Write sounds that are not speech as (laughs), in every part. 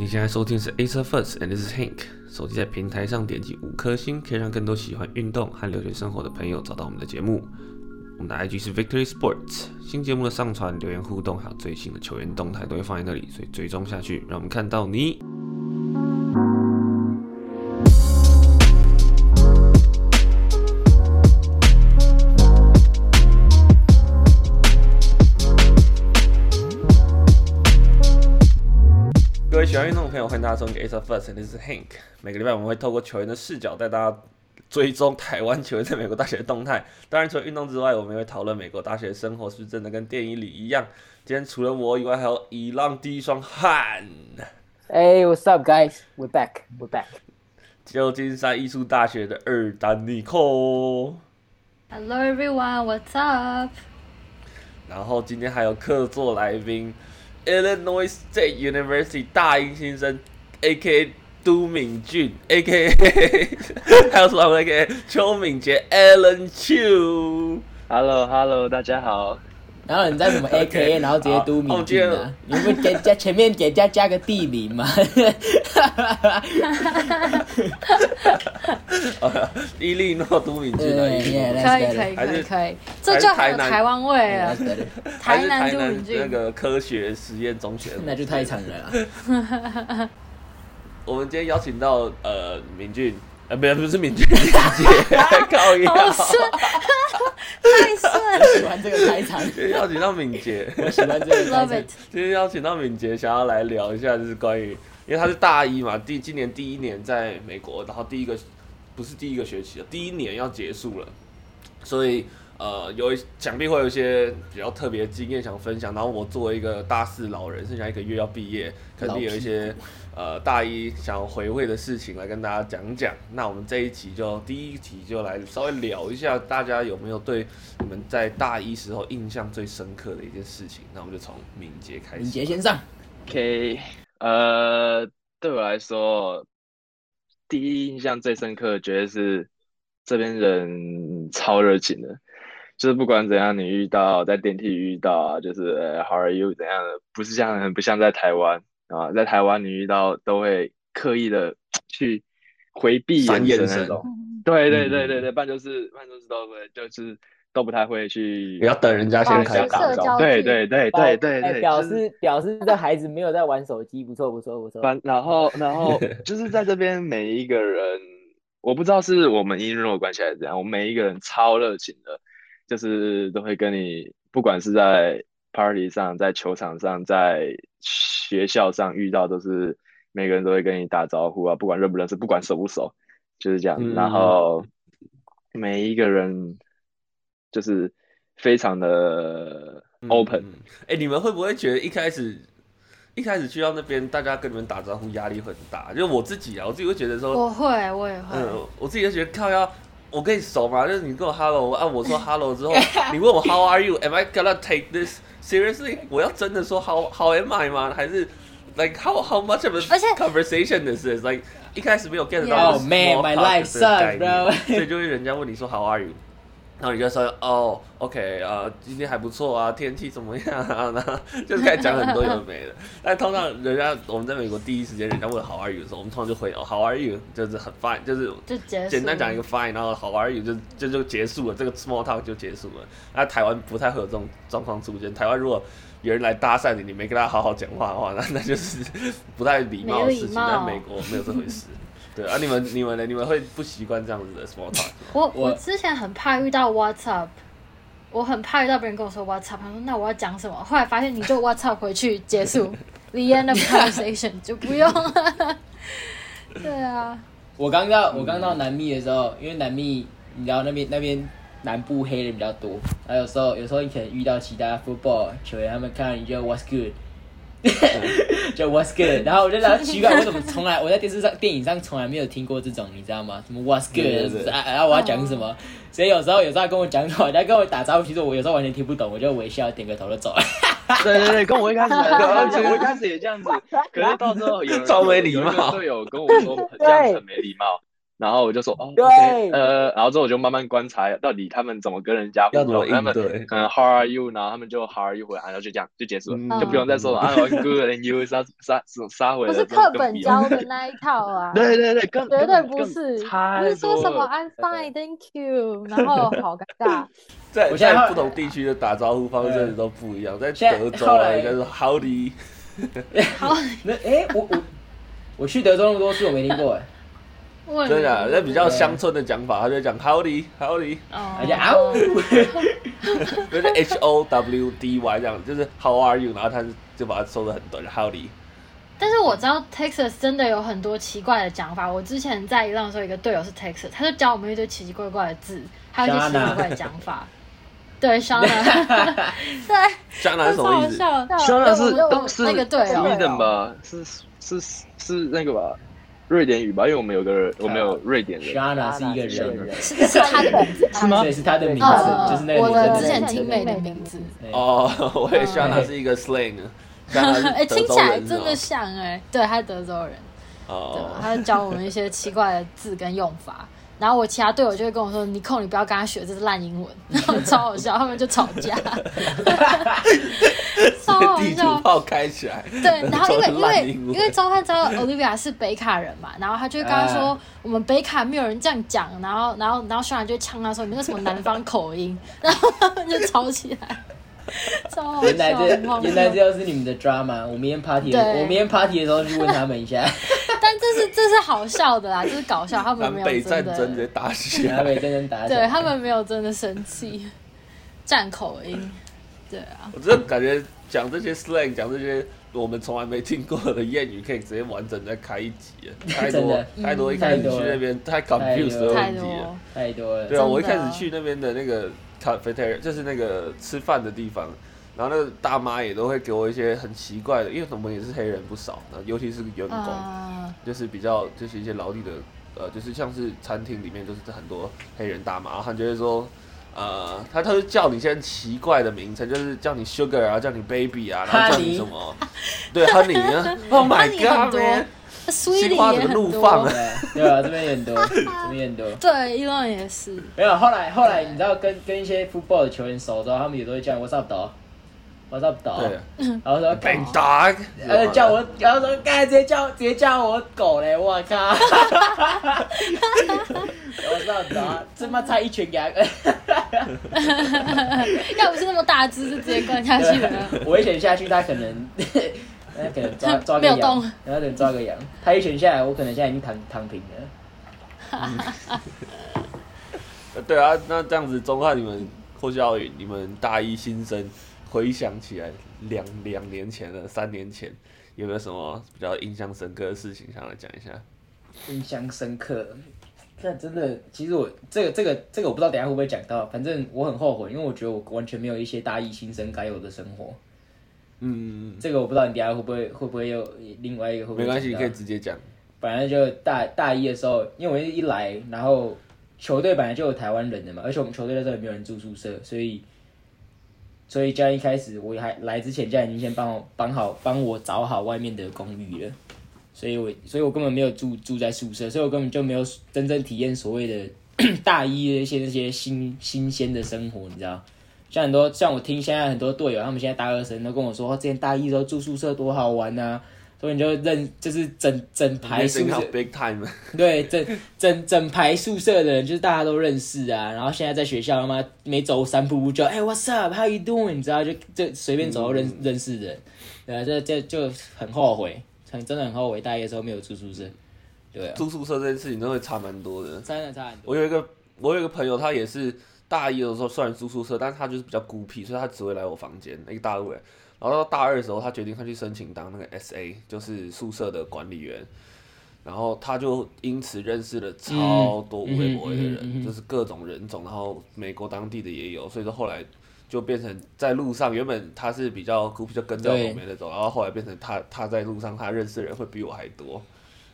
你现在收听是 Acer First，and this is Hank。手机在平台上点击五颗星，可以让更多喜欢运动和留学生活的朋友找到我们的节目。我们的 IG 是 Victory Sports。新节目的上传、留言互动，还有最新的球员动态都会放在那里，所以追踪下去，让我们看到你。朋友，欢迎大家收听 Acer First，这是 Hank。每个礼拜我们会透过球员的视角带大家追踪台湾球员在美国大学的动态。当然，除了运动之外，我们也会讨论美国大学的生活是不是真的跟电影里一样。今天除了我以外，还有以浪第一双汉。Hey, what's up, guys? We're back. We're back. 旧金山艺术大学的二丹尼寇。Hello, everyone. What's up? 然后今天还有客座来宾。Illinois State University 大一新生，A.K.A. 都敏俊，A.K.A. (laughs) 还有什么？A.K.A. 邱敏杰，Alan Chu。Hello，Hello，大家好。然后你在什么 (laughs) A.K.A.，然后直接都敏俊啊？你们给加前面给加加个地名嘛？(laughs) 伊利诺都敏俊的，可以可以可以可以，这就很有台湾味了。台南都敏俊那个科学实验中学，那就太惨了。我们今天邀请到呃敏俊，呃不不是敏俊，敏杰，(laughs) 靠腰，太顺，喜欢这个开场。今天邀请到敏杰，我喜欢这个开场。今天邀请到敏杰，想要来聊一下，就是关于，因为他是大一嘛，第今年第一年在美国，然后第一个不是第一个学期了，第一年要结束了，所以。呃，有想必会有一些比较特别的经验想分享，然后我作为一个大四老人，剩下一个月要毕业，肯定有一些呃大一想要回味的事情来跟大家讲讲。那我们这一集就第一题就来稍微聊一下，大家有没有对你们在大一时候印象最深刻的一件事情？那我们就从敏杰开始。敏杰先上。OK，呃，对我来说，第一印象最深刻的，绝对是这边人超热情的。就是不管怎样，你遇到在电梯遇到啊，就是呃，How are you？怎样的？不是像很不像在台湾啊，在台湾你遇到都会刻意的 (tsk) 去回避眼神那种。对对对对对，办公室办公室都会，就是都不太会去。要等人家先开打招呼。对对对对对对，表示表示这孩子没有在玩手机，不错不错不错。然后然后 (laughs) 就是在这边每一个人，我不知道是我们英语关系还是怎样，我们每一个人超热情的。就是都会跟你，不管是在 party 上，在球场上，在学校上遇到，都是每个人都会跟你打招呼啊，不管认不认识，不管熟不熟，就是这样。嗯、然后每一个人就是非常的 open。哎、嗯欸，你们会不会觉得一开始一开始去到那边，大家跟你们打招呼压力很大？就我自己啊，我自己会觉得说，我会，我也会。嗯，我自己就觉得靠要。我跟你熟嘛，就是你跟我 hello 啊，我说 hello 之后，你问我 how are you，am I gonna take this seriously？我要真的说 how how am I 吗？还是 like how how much of a conversation this is like 一开始没有 get 到 oh man my life sucks bro，所以就会人家问你说 how are you？然后你就说哦，OK 啊、呃，今天还不错啊，天气怎么样啊？(laughs) 然后就是开始讲很多有的没的。但通常人家我们在美国第一时间人家问 How are you 的时候，我们通常就回哦 How are you，就是很 fine，就是简单讲一个 fine，然后 How are you 就就就结束了，这个 small talk 就结束了。那台湾不太会有这种状况出现。台湾如果有人来搭讪你，你没跟他好好讲话的话，那那就是不太礼貌的事情。但美国没有这回事。对啊，你们你们呢？你们会不习惯这样子的 small talk？我我之前很怕遇到 What's up，我很怕遇到别人跟我说 What's up，他说那我要讲什么？后来发现你就 What's up 回去结束，the end of conversation 就不用。对啊，我刚到我刚到南密的时候，因为南密你知道那边那边南部黑人比较多，然后有时候有时候你可能遇到其他 football 球员，他们看到你就 What's good。(laughs) 就 What's good，(laughs) 然后我就觉得奇怪，我怎么从来我在电视上、电影上从来没有听过这种，你知道吗？什么 What's good，然后我要讲什么？所以有时候有时候跟我讲什么，人家跟我打招呼，其实我有时候完全听不懂，我就微笑点个头就走了。(laughs) 对对对，跟我一开始，我一开始也这样子，可是到时候有人超没礼貌，队友跟我说这样很没礼貌，然后我就说哦对，OK，呃，然后之后我就慢慢观察到底他们怎么跟人家互要怎么动，他们应对可能 How are you，然后他们就 How are you 回来，然后就这样就结束了，嗯就不用再说了啊，I'm good and you 杀杀杀回不，是课本教的那一套啊，(laughs) 对对对，更绝对不是，不是说什么太 I'm fine, thank you，然后 (laughs) 好尴尬。(laughs) 在我现在在不同地区的打招呼方式都不一样，在德州啊，应该是 Howdy，好，那哎、我我我去德州那么多次，我没听过哎。问真的啊，那比较乡村的讲法，他就讲 Howdy Howdy，哦而且啊呜，(laughs) 就是 H O W D Y 这样，就是 How are you，然后他就把它收的很短，Howdy。但是我知道 Texas 真的有很多奇怪的讲法。我之前在伊朗的时候，有一个队友是 Texas，他就教我们一堆奇奇怪怪的字，还有一些奇奇怪怪的讲法。对，Shana，(laughs) 对，Shana 是什么意思？笑。虽然是是那个队吧，是是是那个吧，瑞典语吧，因为我们有个人，我们有瑞典人。Shana 是一个人，是是他的 (laughs) 名字，是吗？对，是他的名字，呃就是那个我的之前名字青美的名字。哦，我以为 Shana 是一个 slang，Shana (laughs) 哎、听起来真的像哎、对，他是德州人，对，哦，他就教我们一些奇怪的字跟用法。然后我其他队友就会跟我说：“你控，你不要跟他学，这是烂英文。” (laughs) 然后超好笑，他们就吵架，超好笑。炮开起来。对，然后因为 (laughs) 因为因为周汉知道 Olivia 是北卡人嘛，然后他就会跟他说：“啊我们北卡没有人这样讲。”然后然后然后学长就呛他说：“你们那什么南方口音？” (laughs) 然后他们就吵起来，超好笑。原来这原来这又是你们的 drama。我明天 party，的对我明天 party 的时候去问他们一下。(laughs) 但这是这是好笑的啦，这是搞笑，他们没有南北战真的，争直接打起来。南北战争打起对来，他们没有真的生气，战口音，对啊，我真的感觉讲这些 slang，讲这些我们从来没听过的谚语，可以直接完整再开一集了。(laughs) 太多真太多，一开始去那边太 confused 的太问题了多。，太多了。对啊，我一开始去那边的那个 cafeteria，就是那个吃饭的地方，然后那个大妈也都会给我一些很奇怪的，因为我们也是黑人不少，那尤其是员工，啊，就是比较就是一些劳力的，呃，就是像是餐厅里面就是很多黑人大妈，然后他就会说，呃，他他就叫你一些奇怪的名称，就是叫你 sugar 啊，叫你 baby 啊，然后叫你什么，对，honey 啊，(laughs) Oh my Honey 很 God 多 man，，Sweetie 西瓜怎么也很多，怒放啊对 (laughs) 对啊，这边也很多，(laughs) 这边也很多。对，伊朗也是，没有，后来后来你知道跟跟一些 football 的球员熟之后，他们也都会叫你 What's up dog，What's up dog，对然后说 big 干 dog，呃叫我，然后说干直接叫直接叫我狗嘞，我靠！(laughs) What's up dog，这妈差一拳给他。要不是那么大只，就直接灌下去了。我一拳下去，他可能，他可能抓抓个羊，然后可能抓个羊。他一拳下来，我可能现在已经躺躺平了。呃 (laughs) 对啊，那这样子，中汉你们或许奥运，你们大一新生回想起来两两年前了，三年前有没有什么比较印象深刻的事情想来讲一下？印象深刻。那，真的，其实我这个这个这个我不知道等下会不会讲到，反正我很后悔，因为我觉得我完全没有一些大一新生该有的生活。嗯，这个我不知道你等下会不会会不会有另外一个会不会没关系，你可以直接讲。本来就大大一的时候，因为我一来，然后球队本来就有台湾人的嘛，而且我们球队那时候也没有人住宿舍，所以所以教练一开始我还来之前，教练已经先帮我帮好帮我找好外面的公寓了，所以我所以我根本没有住住在宿舍，所以我根本就没有真正体验所谓的 (clears throat) 大一的一些那些新新鲜的生活，你知道？像很多像我听现在很多队友，他们现在大二生都跟我说，哦之前大一的时候住宿舍多好玩啊。所以你就认，就是整整排宿舍 out，big time，(laughs) 对，整整整排宿舍的人，就是大家都认识啊。然后现在在学校，他妈每走三步路就哎、hey,，What's up？How you doing？你知道，就就随便走都认、嗯认识的人，对啊，这这就很后悔，很真的很后悔，大一的时候没有住宿舍。对啊，住宿舍这件事情真的会差蛮多的。真的差很多。我有一个我有一个朋友，他也是大一的时候虽然住宿舍，但是他就是比较孤僻，所以他只会来我房间，一个大陆人。然后到大二的时候，他决定他去申请当那个 SA，就是宿舍的管理员。然后他就因此认识了超多无微博的人，嗯嗯嗯嗯嗯就是各种人种，然后美国当地的也有，所以说后来就变成在路上，原本他是比较孤僻，就跟在我后面那种，然后后来变成他他在路上他认识的人会比我还多，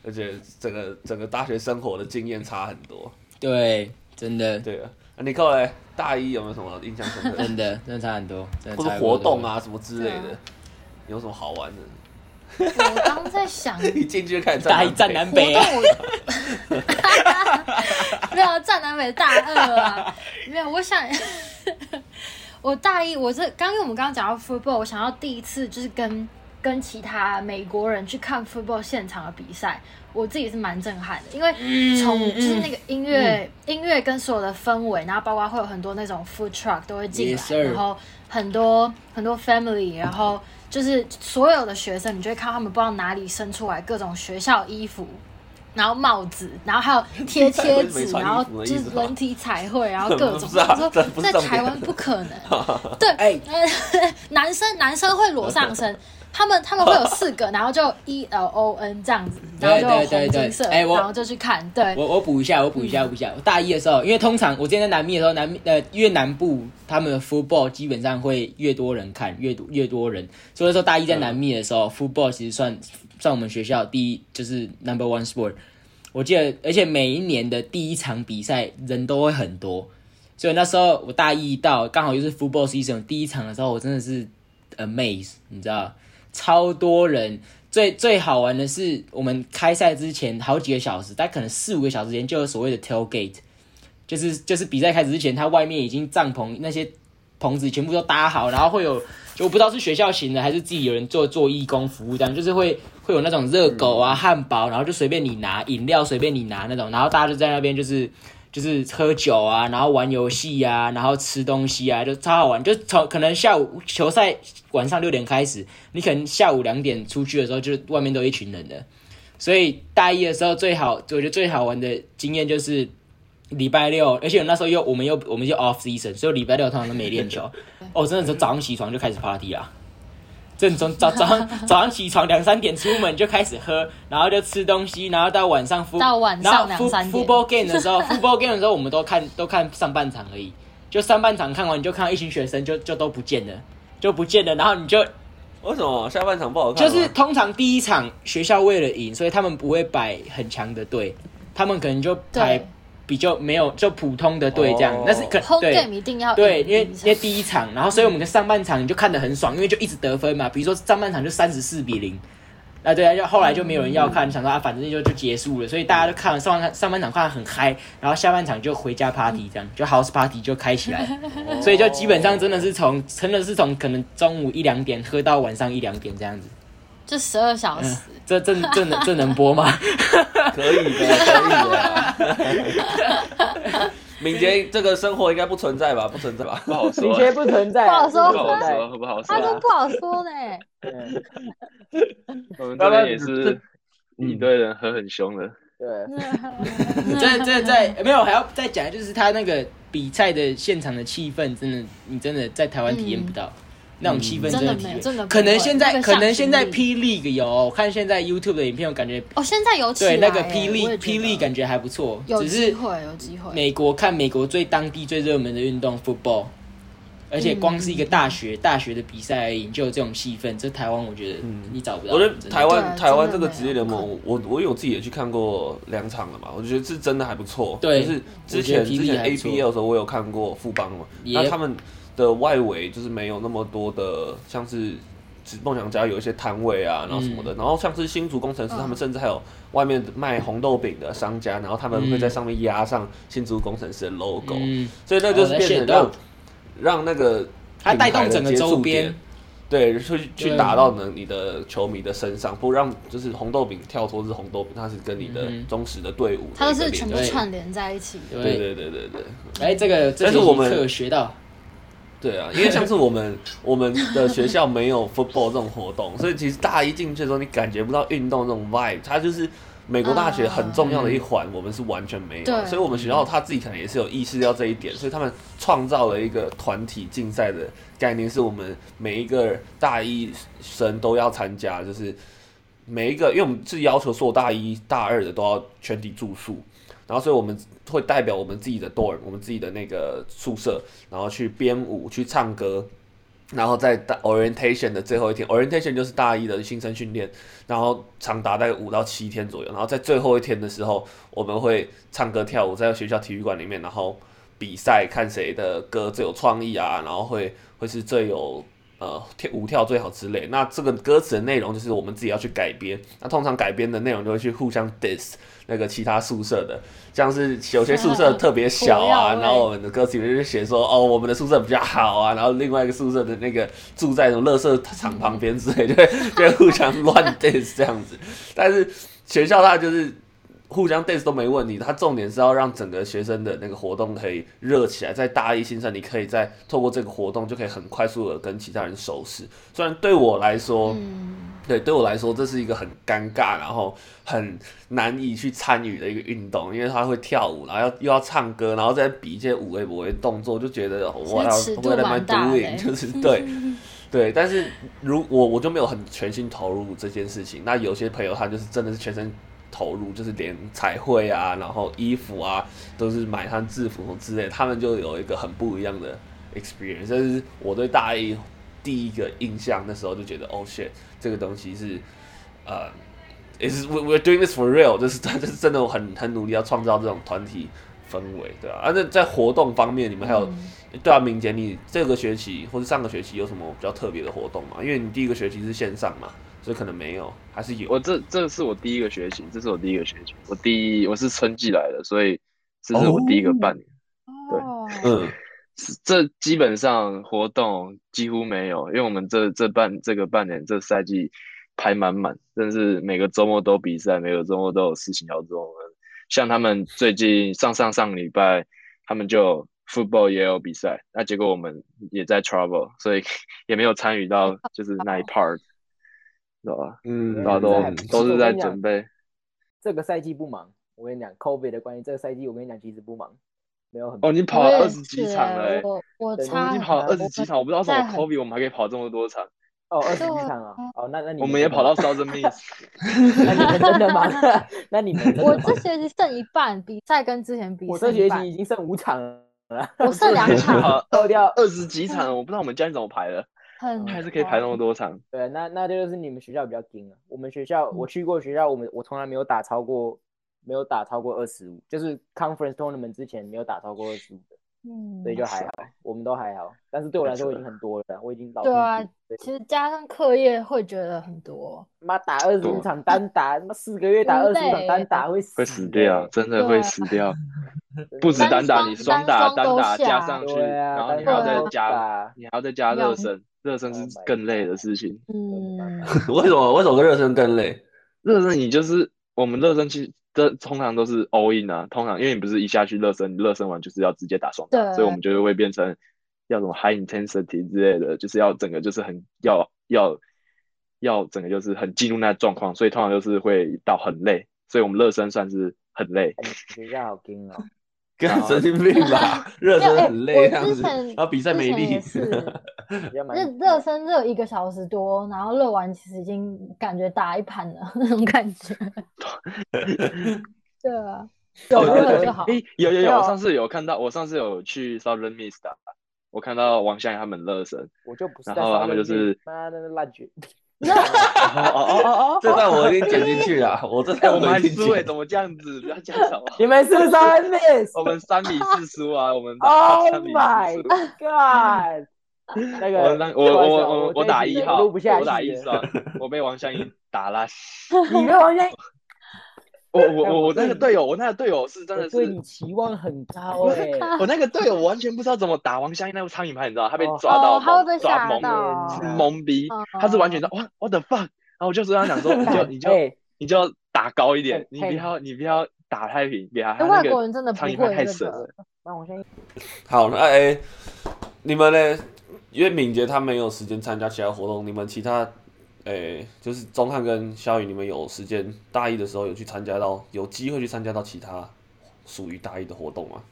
而且整个整个大学生活的经验差很多。对，真的，对啊，啊你后来大一有没有什么印象深刻？的？(laughs) 真的，真的差很多，真的或者活动，啊什么之类的有什么好玩的？我刚在想，(laughs) 一进去就开始大一站南北。没有站南北 (laughs) 大二啊，没有。我想，我大一，我这刚因为我们刚刚讲到 football，我想要第一次就是跟跟其他美国人去看 football 现场的比赛，我自己是蛮震撼的，因为从就是那个音乐、嗯、音乐跟所有的氛围，然后包括会有很多那种 food truck 都会进来，yes, 然后很多很多 family，然后就是所有的学生，你就会看他们不知道哪里生出来各种学校衣服。然后帽子，然后还有 (laughs) 贴贴纸，然后就是人体彩绘，然后各种。他说在台湾不可能。(laughs) 对，哎，(laughs) 男生男生会裸上身，他们他们会有四个，然后就 E L O N 这样子，(laughs) 然后就红金色，然后就去看。对，我我补一下，我补一下，补一下。我大一的时候，因为通常我之前在南密的时候，南呃越南部他们的 football 基本上会越多人看，越多越多人。所以说大一在南密的时候，football 其实算。算我们学校第一就是 number one sport，我记得，而且每一年的第一场比赛人都会很多，所以那时候我大一到刚好就是 football season 第一场的时候，我真的是 amazed，你知道，超多人。最最好玩的是，我们开赛之前好几个小时，大概可能四五个小时前就有所谓的 tailgate，就是就是比赛开始之前，它外面已经帐篷那些棚子全部都搭好，然后会有。就我不知道是学校型的还是自己有人做做义工服务这样，就是会会有那种热狗啊、汉堡，然后就随便你拿饮料，随便你拿那种，然后大家就在那边就是就是喝酒啊，然后玩游戏啊，然后吃东西啊，就超好玩。就从可能下午球赛晚上六点开始，你可能下午两点出去的时候，就外面都一群人的。所以大一的时候最好，我觉得最好玩的经验就是。礼拜六，而且那时候又我们又我们就 off season，所以礼拜六通常都没练球。(laughs) 哦，真的是早上起床就开始 party 啊！正从早早上 (laughs) 早上起床两三点出门就开始喝，然后就吃东西，然后到晚上到晚上两三点。football game 的时候，(laughs) football game 的时候我们都看都看上半场而已，就上半场看完你就看到一群学生就就都不见了，就不见了，然后你就为什么下半场不好看？就是通常第一场学校为了赢，所以他们不会摆很强的队，他们可能就摆。比较没有就普通的队这样，那、oh. 是可对。一定要对，因为因为第一场，然后所以我们的上半场你就看得很爽，因为就一直得分嘛。比如说上半场就三十四比零，啊对啊，就后来就没有人要看，想说啊反正就就结束了，所以大家都看了上半上半场看得很嗨，然后下半场就回家 party 这样，就 house party 就开起来，所以就基本上真的是从真的是从可能中午一两点喝到晚上一两点这样子。就十二小时，嗯、这这这能这能播吗？(laughs) 可以的，可以的。(laughs) 敏捷这个生活应该不存在吧？不存在吧？不好说。敏捷不存在，不好说，不好说，不好说。他都不好说呢。(laughs) 我们这边也是，你对人很很凶的。对。这这在没有还要再讲，就是他那个比赛的现场的气氛，真的，你真的在台湾体验不到。嗯那种气氛真的体验，真的可能现在可能现在霹雳有，我看现在 YouTube 的影片，我感觉哦，现在有对那个霹雳霹雳感觉还不错，有机会有机会。美国看美国最当地最热门的运动 football，而且光是一个大学大学的比赛而已，就有这种气氛，这台湾我觉得你找不到。我觉得台湾台湾这个职业联盟，我我有自己也去看过两场了嘛，我觉得是真的还不错。对，就是之前之前 ABL 的时候，我有看过富邦嘛，那他们。的外围就是没有那么多的，像是梦想家有一些摊位啊，然后什么的，嗯、然后像是新竹工程师，他们甚至还有外面卖红豆饼的商家，然后他们会在上面压上新竹工程师的 logo，、嗯、所以那就是变成让让那个它带动整个周边，对，去去打到能你的球迷的身上，不让就是红豆饼跳脱是红豆饼，它是跟你的忠实的队伍，它是全部串联在一起。的，对对。对对对，哎，这个这是我们学到。对啊，因为像是我们 (laughs) 我们的学校没有 football 这种活动，所以其实大一进去的时候，你感觉不到运动这种 vibe，它就是美国大学很重要的一环，我们是完全没有。所以我们学校他自己可能也是有意识到这一点，所以他们创造了一个团体竞赛的概念，是我们每一个大一生都要参加，就是每一个，因为我们是要求所有大一大二的都要全体住宿。然后，所以我们会代表我们自己的 dorm，我们自己的那个宿舍，然后去编舞、去唱歌，然后在 orientation 的最后一天，orientation 就是大一的新生训练，然后长达大概五到七天左右。然后在最后一天的时候，我们会唱歌跳舞，在学校体育馆里面，然后比赛，看谁的歌最有创意啊，然后会会是最有呃跳舞跳最好之类。那这个歌词的内容就是我们自己要去改编。那通常改编的内容就会去互相 diss 那个其他宿舍的，像是有些宿舍特别小啊，然后我们的歌词里面就写说哦，我们的宿舍比较好啊，然后另外一个宿舍的那个住在那种垃圾场旁边之类，就会就会互相乱 diss 这样子。但是学校它就是。互相 dance 都没问题，它重点是要让整个学生的那个活动可以热起来。在大一新生，你可以在透过这个活动就可以很快速的跟其他人熟识。虽然对我来说，嗯、对对我来说这是一个很尴尬，然后很难以去参与的一个运动，因为他会跳舞，然后要又要唱歌，然后再比一些五位五位动作，就觉得我要 what am I doing？就是 (laughs) 对对，但是如我我就没有很全心投入这件事情。那有些朋友他就是真的是全身。投入就是连彩绘啊，然后衣服啊，都是买他制服之类，他们就有一个很不一样的 experience。这是我对大一第一个印象，那时候就觉得，哦 shit，这个东西是呃，is we we're doing this for real，就是他 (laughs) 就是真的很很努力要创造这种团体氛围，对吧？啊，那在活动方面，你们还有、嗯、对啊，明杰，你这个学期或者上个学期有什么比较特别的活动吗？因为你第一个学期是线上嘛。这可能没有，还是有。我这这是我第一个学期，这是我第一个学期。我第一我是春季来的，所以这是我第一个半年。哦、对，嗯，这基本上活动几乎没有，因为我们这这半这个半年这赛季排满满，真是每个周末都比赛，每个周末都有事情要做。像他们最近上上上礼拜，他们就 football 也有比赛，那结果我们也在 travel，所以 (laughs) 也没有参与到就是那一 part。知道吧？嗯，大家都都是在准备。这个赛季不忙，我跟你讲，COVID 的关系，这个赛季我跟你讲，其实不忙，没有很哦。你跑了二十几场了，欸，我我差你跑了二十几场，我不知道什么 COVID，我们还可以跑这么多场。哦，二十几场啊！哦，那那你我们也跑到 Southern Miss。(laughs) 那你们真的吗？(laughs) 那你们我这学期剩一半比赛，跟之前比，我这学期已经剩五场了，我剩两场，跑 (laughs) 掉二十几场，我不知道我们教练怎么排的。很还是可以排那么多场，对，那那就是你们学校比较紧了。我们学校，我去过学校，我们我从来没有打超过，没有打超过二十五，就是 conference tournament 之前没有打超过二十五的，嗯，所以就还好，我们都还好。但是对我来说已经很多了，我已经老对啊，其实加上课业会觉得很多。妈打二十五场单打，妈四个月打二十五场单打会死，会死掉，真的会死掉。(laughs) 不止单打，你双打、单打加上去，然后你还要再加，你还要再加热身。热身是更累的事情。嗯，(laughs) (laughs) 为什么？为什么热身更累？热身你就是我们热身其实这通常都是 all in 啊，通常因为你不是一下去热身，你热身完就是要直接打双打，所以我们就会变成要什么 high intensity 之类的，就是要整个就是很要要要整个就是很进入那状况，所以通常就是会到很累，所以我们热身算是很累。(laughs) 跟神经病吧，热身很累这样子，然后比赛没力。(laughs) 热热身热一个小时多，然后热完其实已经感觉打一盘了那种感觉。(laughs) 对啊，有热就好。有有有，我上次有看到，我上次有去 Southern Miss 打，我看到王湘他们热身，我就不是。然后他们就是妈的烂局。哦哦哦哦！这段我已经剪进去了，(laughs) 我这段我们还输，怎么这样子？不要讲什么！你们是三 miss，我们三比四输啊！我们 (laughs) Oh my god！那个我我我我我打一号，我打一双，我被王湘英打了。你被王湘怡？我我我我那个队友，我那个队友是真的是对你期望很高 (laughs) 哎！我那个队友完全不知道怎么打王湘怡那个苍蝇拍，你知道？他被抓到，抓懵懵逼，他是完全的哇，what the fuck！然后我就跟他讲说，(laughs) 你就你就你就打高一点，你不要你不要打太平，别他。外国人真的苍蝇拍太神了。那我先好，那哎，你们呢？因为敏捷他没有时间参加其他活动，你们其他。诶、就是钟汉跟萧宇，你们有时间大一的时候有去参加到，有机会去参加到其他属于大一的活动吗？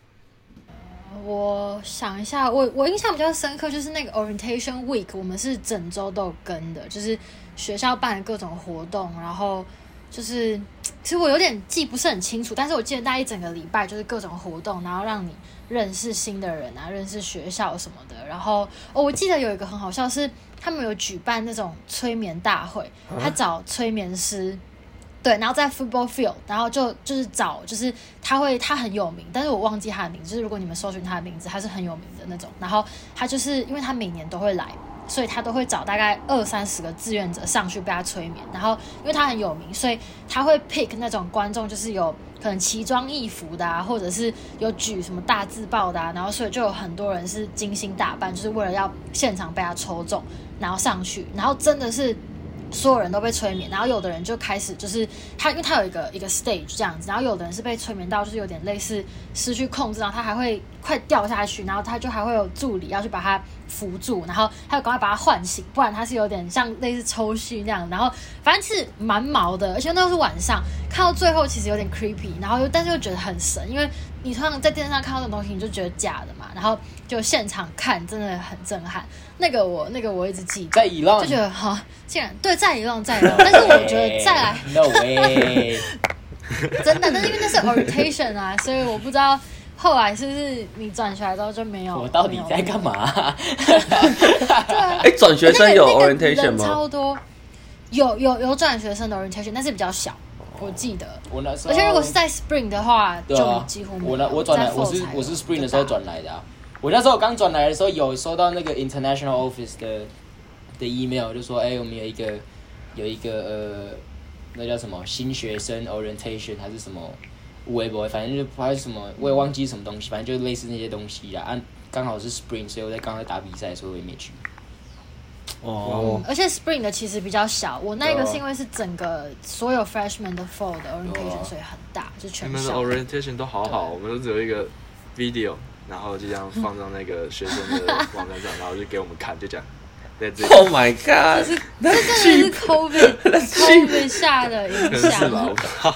我想一下，我我印象比较深刻就是那个 orientation week，我们是整周都有跟的，就是学校办的各种活动，然后就是其实我有点记不是很清楚，但是我记得大一整个礼拜就是各种活动，然后让你认识新的人啊，认识学校什么的，然后哦，我记得有一个很好笑是。他们有举办那种催眠大会，他找催眠师，对，然后在 football field，然后就就是找，就是他会他很有名，但是我忘记他的名字，就是如果你们搜寻他的名字，他是很有名的那种。然后他就是因为他每年都会来，所以他都会找大概二三十个志愿者上去被他催眠。然后因为他很有名，所以他会 pick 那种观众，就是有可能奇装异服的啊，或者是有举什么大字报的啊。然后所以就有很多人是精心打扮，就是为了要现场被他抽中，然后上去，然后真的是。所有人都被催眠，然后有的人就开始就是他，因为他有一个一个 stage 这样子，然后有的人是被催眠到就是有点类似失去控制，然后他还会快掉下去，然后他就还会有助理要去把他扶住，然后他要赶快把他唤醒，不然他是有点像类似抽搐那样，然后反正是蛮毛的，而且那都是晚上，看到最后其实有点 creepy，然后又但是又觉得很神，因为你通常在电视上看到这种东西你就觉得假的嘛，然后就现场看真的很震撼。那个我那个我一直记得，在伊朗就觉得哈，竟然对在伊朗在伊朗，(laughs) 但是我觉得再来，no way，(laughs) 真的，但是因为那是 orientation 啊，所以我不知道后来是不是你转学来之后就没有。我到底在干嘛？对啊，(laughs) 哎，转学生有 orientation 吗？超多，有有有转学生的 orientation，但是比较小，我记得。我那时候，而且如果是在 spring 的话，就几乎没有。我那我转来，我是我是 spring 的时候转来的啊。我那时候刚转来的时候，有收到那个 international office 的的 email，就说，哎、欸，我们有一个有一个呃，那叫什么新学生 orientation 还是什么微博，反正就还是什么，我也忘记什么东西，反正就类似那些东西啊。刚好是 spring，所以我在刚才打比赛，所以我也没去。哦。而且 spring 的其实比较小，我那个是因为是整个所有 freshman 的 fall 的 orientation，所以很大，就全校。你们的 orientation 都好好，我们都只有一个 video。然后就这样放到那个学生的 (laughs) 网站上，然后就给我们看，就这样。Oh my god！这是这真的是 COVID (laughs) COVID 下的影响。是吧？我靠！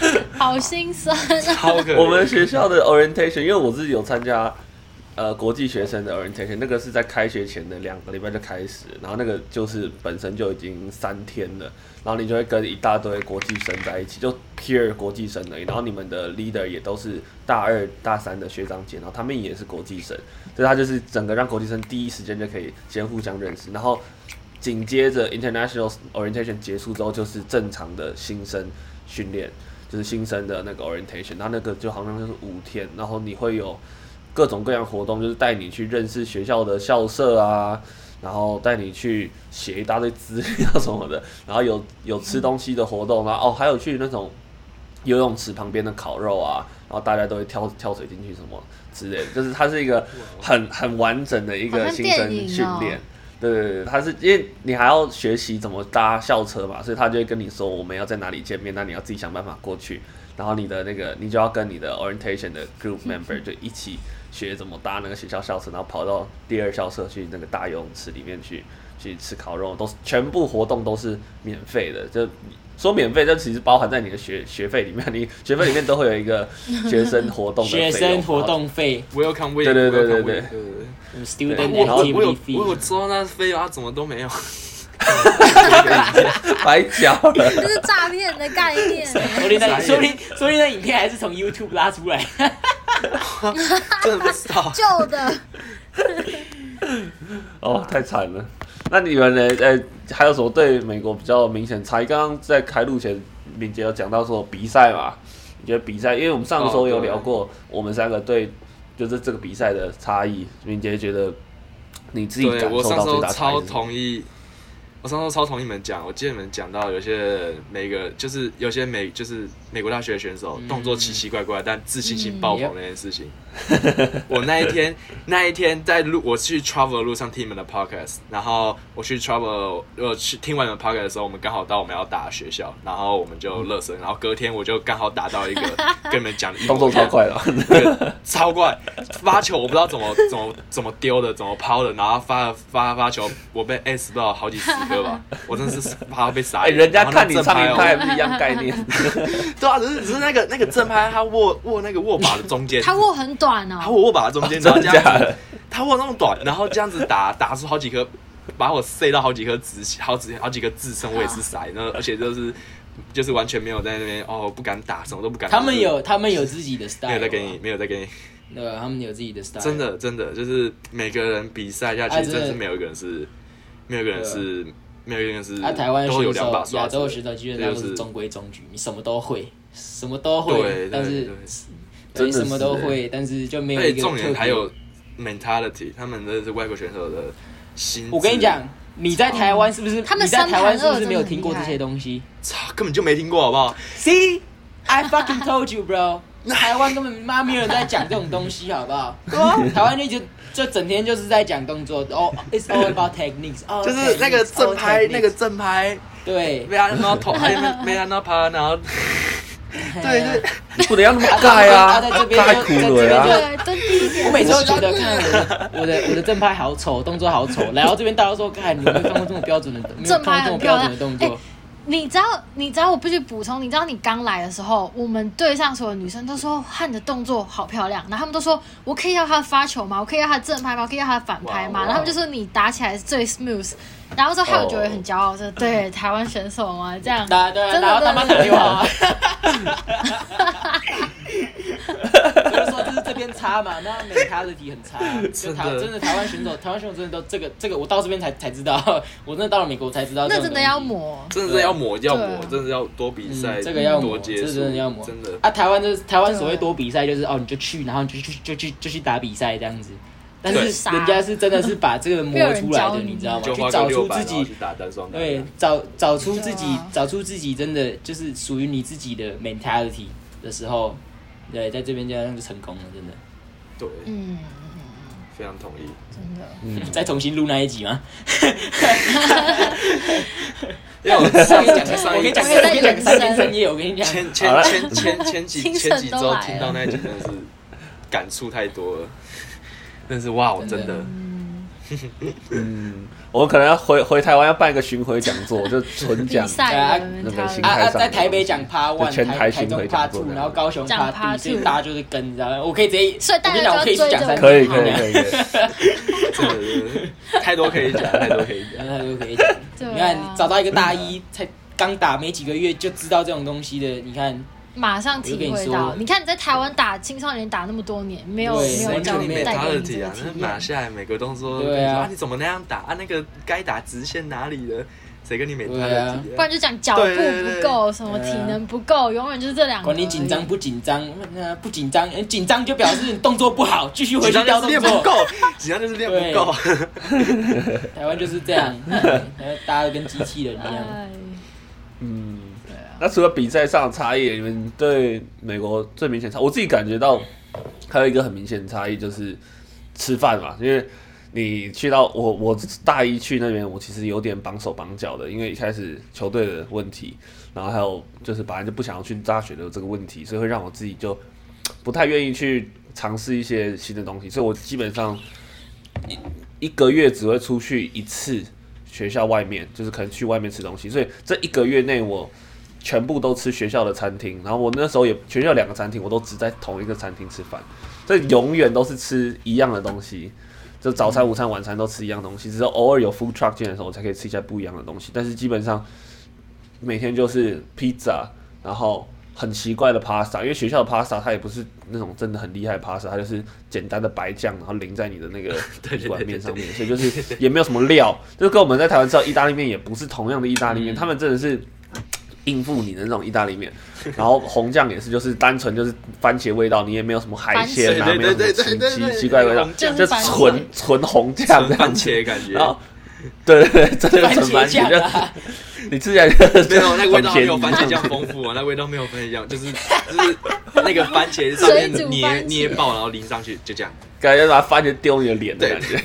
(laughs) 好心酸啊！我们学校的 orientation，因为我自己有参加。呃，国际学生的 orientation 那个是在开学前的两个礼拜就开始，然后那个就是本身就已经三天了，然后你就会跟一大堆国际生在一起，就 peer 国际生而已，然后你们的 leader 也都是大二大三的学长姐，然后他们也是国际生，所以他就是整个让国际生第一时间就可以先互相认识，然后紧接着 international orientation 结束之后就是正常的新生训练，就是新生的那个 orientation，他那个就好像就是五天，然后你会有。各种各样活动，就是带你去认识学校的校舍啊，然后带你去写一大堆资料什么的，然后有有吃东西的活动啊，哦，还有去那种游泳池旁边的烤肉啊，然后大家都会跳跳水进去什么之类的，就是它是一个很很完整的一个新生训练，对对对，他是因为你还要学习怎么搭校车嘛，所以他就会跟你说我们要在哪里见面，那你要自己想办法过去，然后你的那个你就要跟你的 orientation 的 group member 就一起。学怎么搭那个学校校车，然后跑到第二校车去那个大游泳池里面去去吃烤肉，都是全部活动都是免费的。就说免费，但其实包含在你的学学费里面。你学费里面都会有一个学生活动的。学生活动费，Welcome week，对对对对对。Student activity fee，我我知道那费用，他怎么都没有。白讲了，这是诈骗的概念。说不定那，说不定，说不定那影片还是从 YouTube 拉出来。(laughs) 真的不知道。旧的。哦，太惨了。(laughs) 那你们呢？呃、欸，还有什么对美国比较明显差异？刚刚在开录前，敏捷有讲到说比赛嘛？你觉得比赛？因为我们上周有聊过，我们三个对就是这个比赛的差异。敏捷觉得你自己感受到最大差异？超同意。我上周超同意你们讲，我记得你们讲到有些每个就是有些美就是美国大学的选手动作奇奇怪怪，但自信心爆棚那件事情。(laughs) 我那一天那一天在路我去 travel 的路上听你们的 podcast，然后我去 travel 呃去听完你们 podcast 的时候，我们刚好到我们要打的学校，然后我们就热身，然后隔天我就刚好打到一个 (laughs) 跟你们讲的动作超快了，超快。发球我不知道怎么怎么怎么丢的，怎么抛的，然后发发发球我被 S 到好几十个吧，我真的是怕被杀。哎，人家看你唱一拍不一样概念，(laughs) 对啊，只是只是那个那个正拍他握握那个握把的中间，他握很短哦，他握握把的中间，然后这样子，他握那么短，然后这样子打打出好几颗，把我塞到好几颗子，好几好几个自身我也是塞，然后 (laughs) 而且就是就是完全没有在那边哦，不敢打，什么都不敢。他们有他们有自己的 style，没有在给你，没有在给你。对，他们有自己的 style。真的真的就是每个人比赛下去，真是没有一个人是，没有一个人是，没有一个人是。啊，台湾选手、亚洲选手基本上都是中规中矩，你什么都会，什么都会，但是。对，什么都会，但是就没有一个。重点还有 mentality，他们的是外国选手的心我跟你讲，你在台湾是不是？他们你在台湾是不是没有听过这些东西操，根本就没听过，好不好？？See, I fucking told you, bro。(laughs) 台湾根本妈没有人在讲这种东西，好不好？(laughs) 台湾就就就整天就是在讲动作，哦、oh,，it's all about techniques，哦，就是那个正拍，那个正拍，对，没按到头，还没没按到趴，然后，对 (laughs) 对，你不能要那么盖啊，(laughs) 在这边太苦了啊！对，蹲低。我每次都觉得，看我的我的我的正拍好丑，动作好丑，来到这边大家说，看你有没有看过这么标准的，没有看过这么标准的动作。你知道，你知道，我必须补充，你知道，你刚来的时候，我们队上所有女生都说汉的动作好漂亮，然后他们都说，我可以要他发球吗？我可以要他正拍吗？我可以要他反拍吗？然后他们就说你打起来是最 smooth，然后说害我觉得很骄傲，说对台湾选手嘛，这样，(laughs) 对对，真的然后他妈打电话。就 (laughs) 是说，就是这边差嘛，(laughs) 那 mentality 很差，就台真的台湾选手，台湾选手真的都这个这个，我到这边才才知道，我真的到了美国才知道。那真的要磨，真的要磨，要磨，真的要多比赛，这个要磨，这真的要磨，真的。啊，台湾就是台湾所谓多比赛，就是哦，你就去，然后你就去就去就去打比赛这样子。但是人家是真的是把这个磨出来的，你知道吗？去找出自己，对，找找出自己，找出自己真的就是属于你自己的 mentality 的时候。对，在这边这样就成功了，真的。对，嗯，非常同意。真的，嗯，再重新录那一集吗？(laughs) 因为我 (laughs) 上一讲，上一讲，我跟你讲三天三夜，我跟你讲，前前前前前几前几周听到那一集，真的是感触太多了。但是哇，我真的。嗯，我可能要回回台湾要办一个巡回讲座，就纯讲那个心态上。在台北讲趴 one，全台巡回趴 two，然后高雄趴所以大家就是跟，你知道吗？我可以直接，所以大家我可以讲三可以可以可以，(laughs) 太多可以讲，太多可以讲，太多可以讲。(laughs) 你看，找到一个大一才刚打没几个月就知道这种东西的，你看。马上体会到，你看你在台湾打青少年打那么多年，没有没有教练带给你这个体验。马下来每个动作，对啊，你怎么那样打啊？那个该打直线哪里的？谁跟你没他的？不然就讲脚步不够，什么体能不够，永远就是这两个。管你紧张不紧张，那不紧张，紧张就表示你动作不好，继续回去调动作。练不够，(laughs) 紧张就是练不够。(laughs) 台湾就是这样，(laughs) 大家都跟机器人一样。嗯。那除了比赛上的差异，你们对美国最明显差，我自己感觉到还有一个很明显的差异就是吃饭嘛，因为你去到我我大一去那边，我其实有点绑手绑脚的，因为一开始球队的问题，然后还有就是本来就不想要去大学的这个问题，所以会让我自己就不太愿意去尝试一些新的东西，所以我基本上一一个月只会出去一次学校外面，就是可能去外面吃东西，所以这一个月内我。全部都吃学校的餐厅，然后我那时候也学校两个餐厅，我都只在同一个餐厅吃饭，所以永远都是吃一样的东西，就早餐、午餐、晚餐都吃一样东西，只是偶尔有 food truck 进来的时候，我才可以吃一下不一样的东西。但是基本上每天就是 pizza，，然后很奇怪的 pasta，因为学校的 pasta 它也不是那种真的很厉害的 pasta，它就是简单的白酱，然后淋在你的那个 (laughs) 碗面上面，所以就是也没有什么料，就跟我们在台湾吃到意大利面也不是同样的意大利面，他们真的是。应付你的那种意大利面，然后红酱也是，就是单纯就是番茄味道，你也没有什么海鲜啊，没有什么奇奇奇怪味道，就纯纯红酱这样子。感觉。然后，对对对，真的纯番茄，就 (laughs) 你吃起来没有那个味道，没有番茄酱丰富啊，那味道没有番茄酱，就是就是那个番茄上面捏捏爆，然后淋上去，就这样，感觉把番茄丢你的脸的感觉。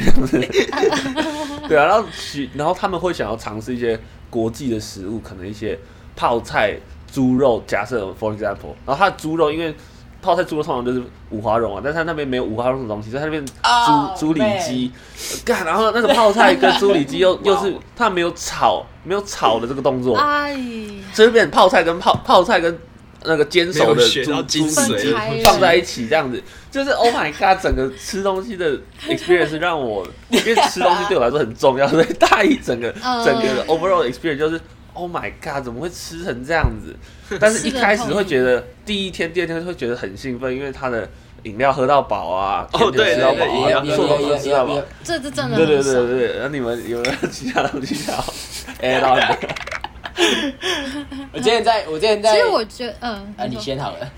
对。啊，然后然后他们会想要尝试一些国际的食物，可能一些。泡菜猪肉，假设 for example，然后它的猪肉，因为泡菜猪肉通常就是五花肉啊，但是它那边没有五花肉这种东西，所以它那边猪猪里脊，干，然后那个泡菜跟猪里脊 (laughs) 又又是它没有炒，没有炒的这个动作，哎，这边泡菜跟泡泡菜跟那个煎熟的猪猪髓。放在一起这样子，就是 Oh my God，整个吃东西的 experience 让我，因为吃东西对我来说很重要，所以大一整个 (laughs) 整个 overall experience 就是。Oh my god！怎么会吃成这样子？(laughs) 但是一开始会觉得第一天、第二天会觉得很兴奋，因为他的饮料喝到饱啊，甜点吃到饱啊，做东西吃到饱。这这真的对对对对对。那你们有没有其他东西想要 (laughs) add on？(laughs) 我今天在，我今天在。其实我觉得，嗯。啊，你先好了。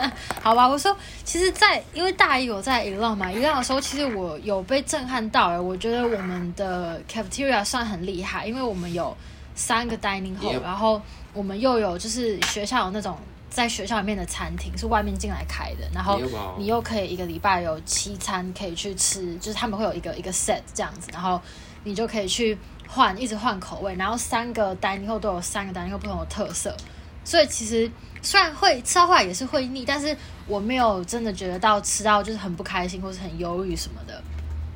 (laughs) 好吧，我说，其实在，在因为大一我在 Elon 嘛，Elon 的时候，其实我有被震撼到哎，我觉得我们的 cafeteria 算很厉害，因为我们有三个 dining hall，Yep. 然后我们又有就是学校有那种在学校里面的餐厅是外面进来开的，然后你又可以一个礼拜有七餐可以去吃，就是他们会有一个一个 set 这样子，然后你就可以去换，一直换口味，然后三个 dining hall 都有三个 dining hall 不同的特色，所以其实。虽然会吃到后来也是会腻，但是我没有真的觉得到吃到就是很不开心或是很忧郁什么的，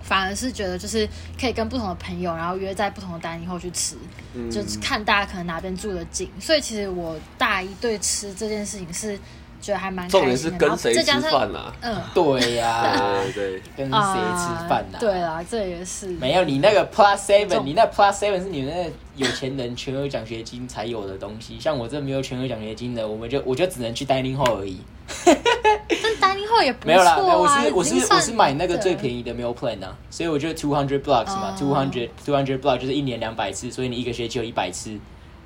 反而是觉得就是可以跟不同的朋友，然后约在不同的 dining hall 去吃，嗯、就是看大家可能哪边住的近。所以其实我大一对吃这件事情是。觉得还蛮开心的。重点是 (laughs) 跟谁吃饭啊？嗯，对呀，对对，跟谁吃饭呐？对啦，这也是。没有你那个 Plus Seven，你那 Plus Seven 是你们那个有钱人全额奖学金才有的东西。像我这没有全额奖学金的，我们就我就只能去 Dining Hall 而已。(laughs) 但 Dining Hall 也不错啊。没有啦，我是我是我是买那个最便宜的 Meal Plan 啊，所以我就 Two Hundred Blocks 嘛，Two Hundred Two Hundred Blocks 就是一年两百次，所以你一个学期有一百次。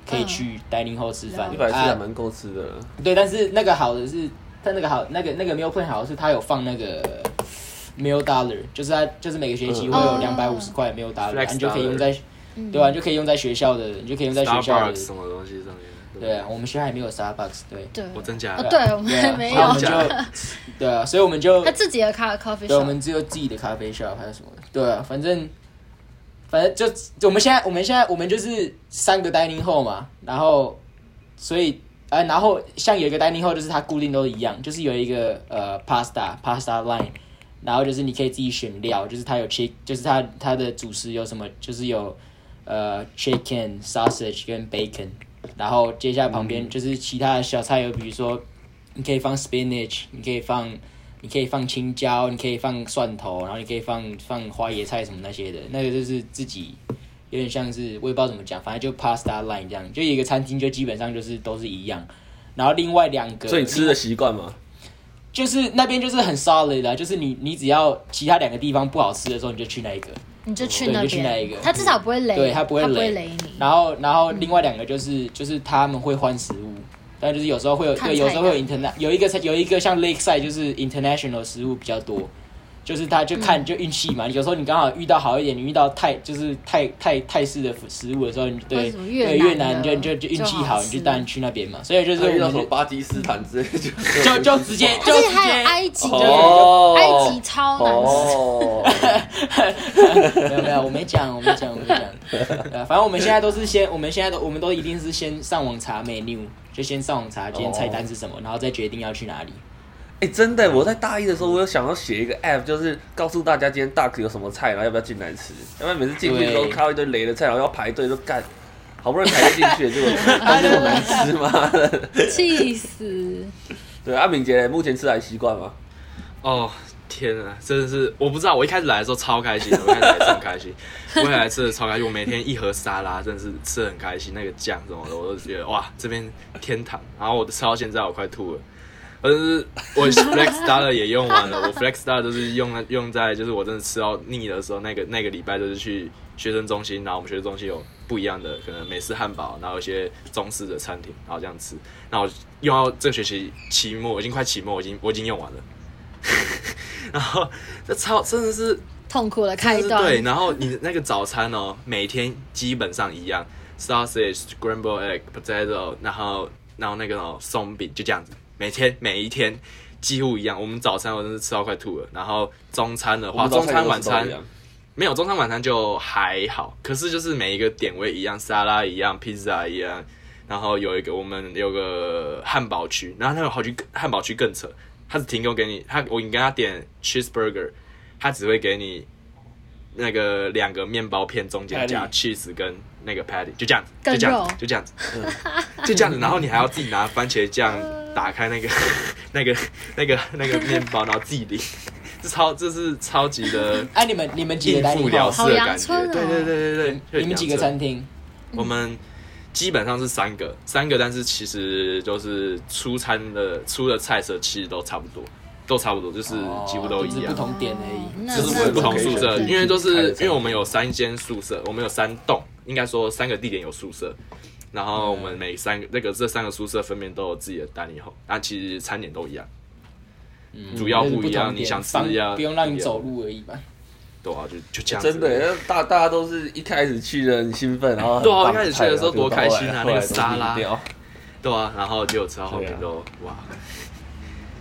可以去 dining hall 吃饭，一百次还蛮够吃的。对，但是那个好的是，但那个好，那个那个 meal plan 好的是，它有放那个 meal dollar，就是它就是每个学期会有两百五十块 meal dollar，你就可以用在，对吧？你就可以用在学校的，你就可以用在学校的什么东西上面。对啊，我们学校还没有 Starbucks，对。对。我真假的？对，我们还没有。我们就，(laughs) 对啊，所以我们就。他自己的咖咖啡。对，我们只有自己的咖啡 shop，还有什么？对啊，反正。反正就我们现在，我们现在我们就是三个 dining hall 嘛，然后所以呃，然后像有一个 dining hall 就是它固定都一样，就是有一个呃 pasta pasta line，然后就是你可以自己选料，就是它有 chick，就是它它的主食有什么，就是有呃 chicken sausage 跟 bacon，然后接下来旁边就是其他的小菜，有比如说你可以放 spinach，你可以放。你可以放青椒，你可以放蒜头，然后你可以放放花椰菜什么那些的，那个就是自己有点像是我也不知道怎么讲，反正就 pasta line 这样，就一个餐厅就基本上就是都是一样。然后另外两个，所以你吃的习惯吗？就是那边就是很 solid 的，就是你你只要其他两个地方不好吃的时候，你就去那一个，你就去那边，就去那一个，他至少不会雷，对他不会雷，雷你。然后然后另外两个就是、嗯、就是他们会换食物。但就是有时候会有，对，有时候会有 interna 有一个有一个像 Lakeside 就是 international 食物比较多，就是他就看就运气嘛。有时候你刚好遇到好一点，你遇到泰就是泰泰泰式的食物的时候，你对对越南就就就运气好，你就当然去那边嘛。所以就是遇到什么巴基斯坦之类就就直接就直接埃及埃及超难吃。没有没有，我没讲我没讲我没讲。反正我们现在都是先，我们现在都我们都一定是先上网查 menu。就先上网查今天菜单是什么，然后再决定要去哪里。哎，真的，我在大一的时候，我有想要写一个 app，就是告诉大家今天 Duck 有什么菜，然后要不要进来吃。要不然每次进去都看到一堆雷的菜，然后要排队都干，好不容易排进去，结果都这么难吃吗？气死！对，阿敏杰目前吃还习惯吗？哦。天啊，真的是我不知道。我一开始来的时候超开心的，我一开始来的很开心，(laughs) 我一来吃的超开心。我每天一盒沙拉，真的是吃的很开心。那个酱什么的，我都觉得哇，这边天堂。然后我吃到现在，我快吐了。但是我 flex star 也用完了，我 flex star 都是用用在就是我真的吃到腻的时候，那个那个礼拜就是去学生中心，然后我们学生中心有不一样的可能美式汉堡，然后有一些中式的餐厅，然后这样吃。然后用到这个学期期末，已经快期末，我已经我已经用完了。(laughs) 然后这超真的是痛苦的开端。对，然后你那个早餐哦，每天基本上一样，sausage、scrambled egg、potato，然后然后那个哦松饼就这样子，每天每一天几乎一样。我们早餐我真是吃到快吐了。然后中餐的话，中餐晚餐没有，中餐晚餐就还好。可是就是每一个点位一样，沙拉一样，披萨一样，然后有一个我们有个汉堡区，然后那个好区汉堡区更扯。他只提供给你，他我你跟他点 cheeseburger，他只会给你那个两个面包片中间加 cheese 跟那个 patty，就这样子，就这样子，就这样子，就这样子。然后你还要自己拿番茄酱 (laughs) 打开那个那个那个那个面包，然后自己淋，这超这是超级的。(laughs) 哎，你们你们几个餐厅？好阳春对对对对对，你们几个餐厅？我们。基本上是三个，三个，但是其实就是出餐的出的菜色其实都差不多，都差不多，就是几乎都一样，不同点而已，就是不同宿舍，因为都是因为我们有三间宿舍，我们有三栋，应该说三个地点有宿舍，然后我们每三个那个这三个宿舍分别都有自己的 dining hall，但其实餐点都一样，嗯。主要不一样，你想吃方呀，不用让你走路而已吧。对啊，就就这样。真的耶，大大家都是一开始去的很兴奋，然后对啊一开始去的时候多开心啊那个沙拉。对啊，然后结果吃到后面对啊。都哇，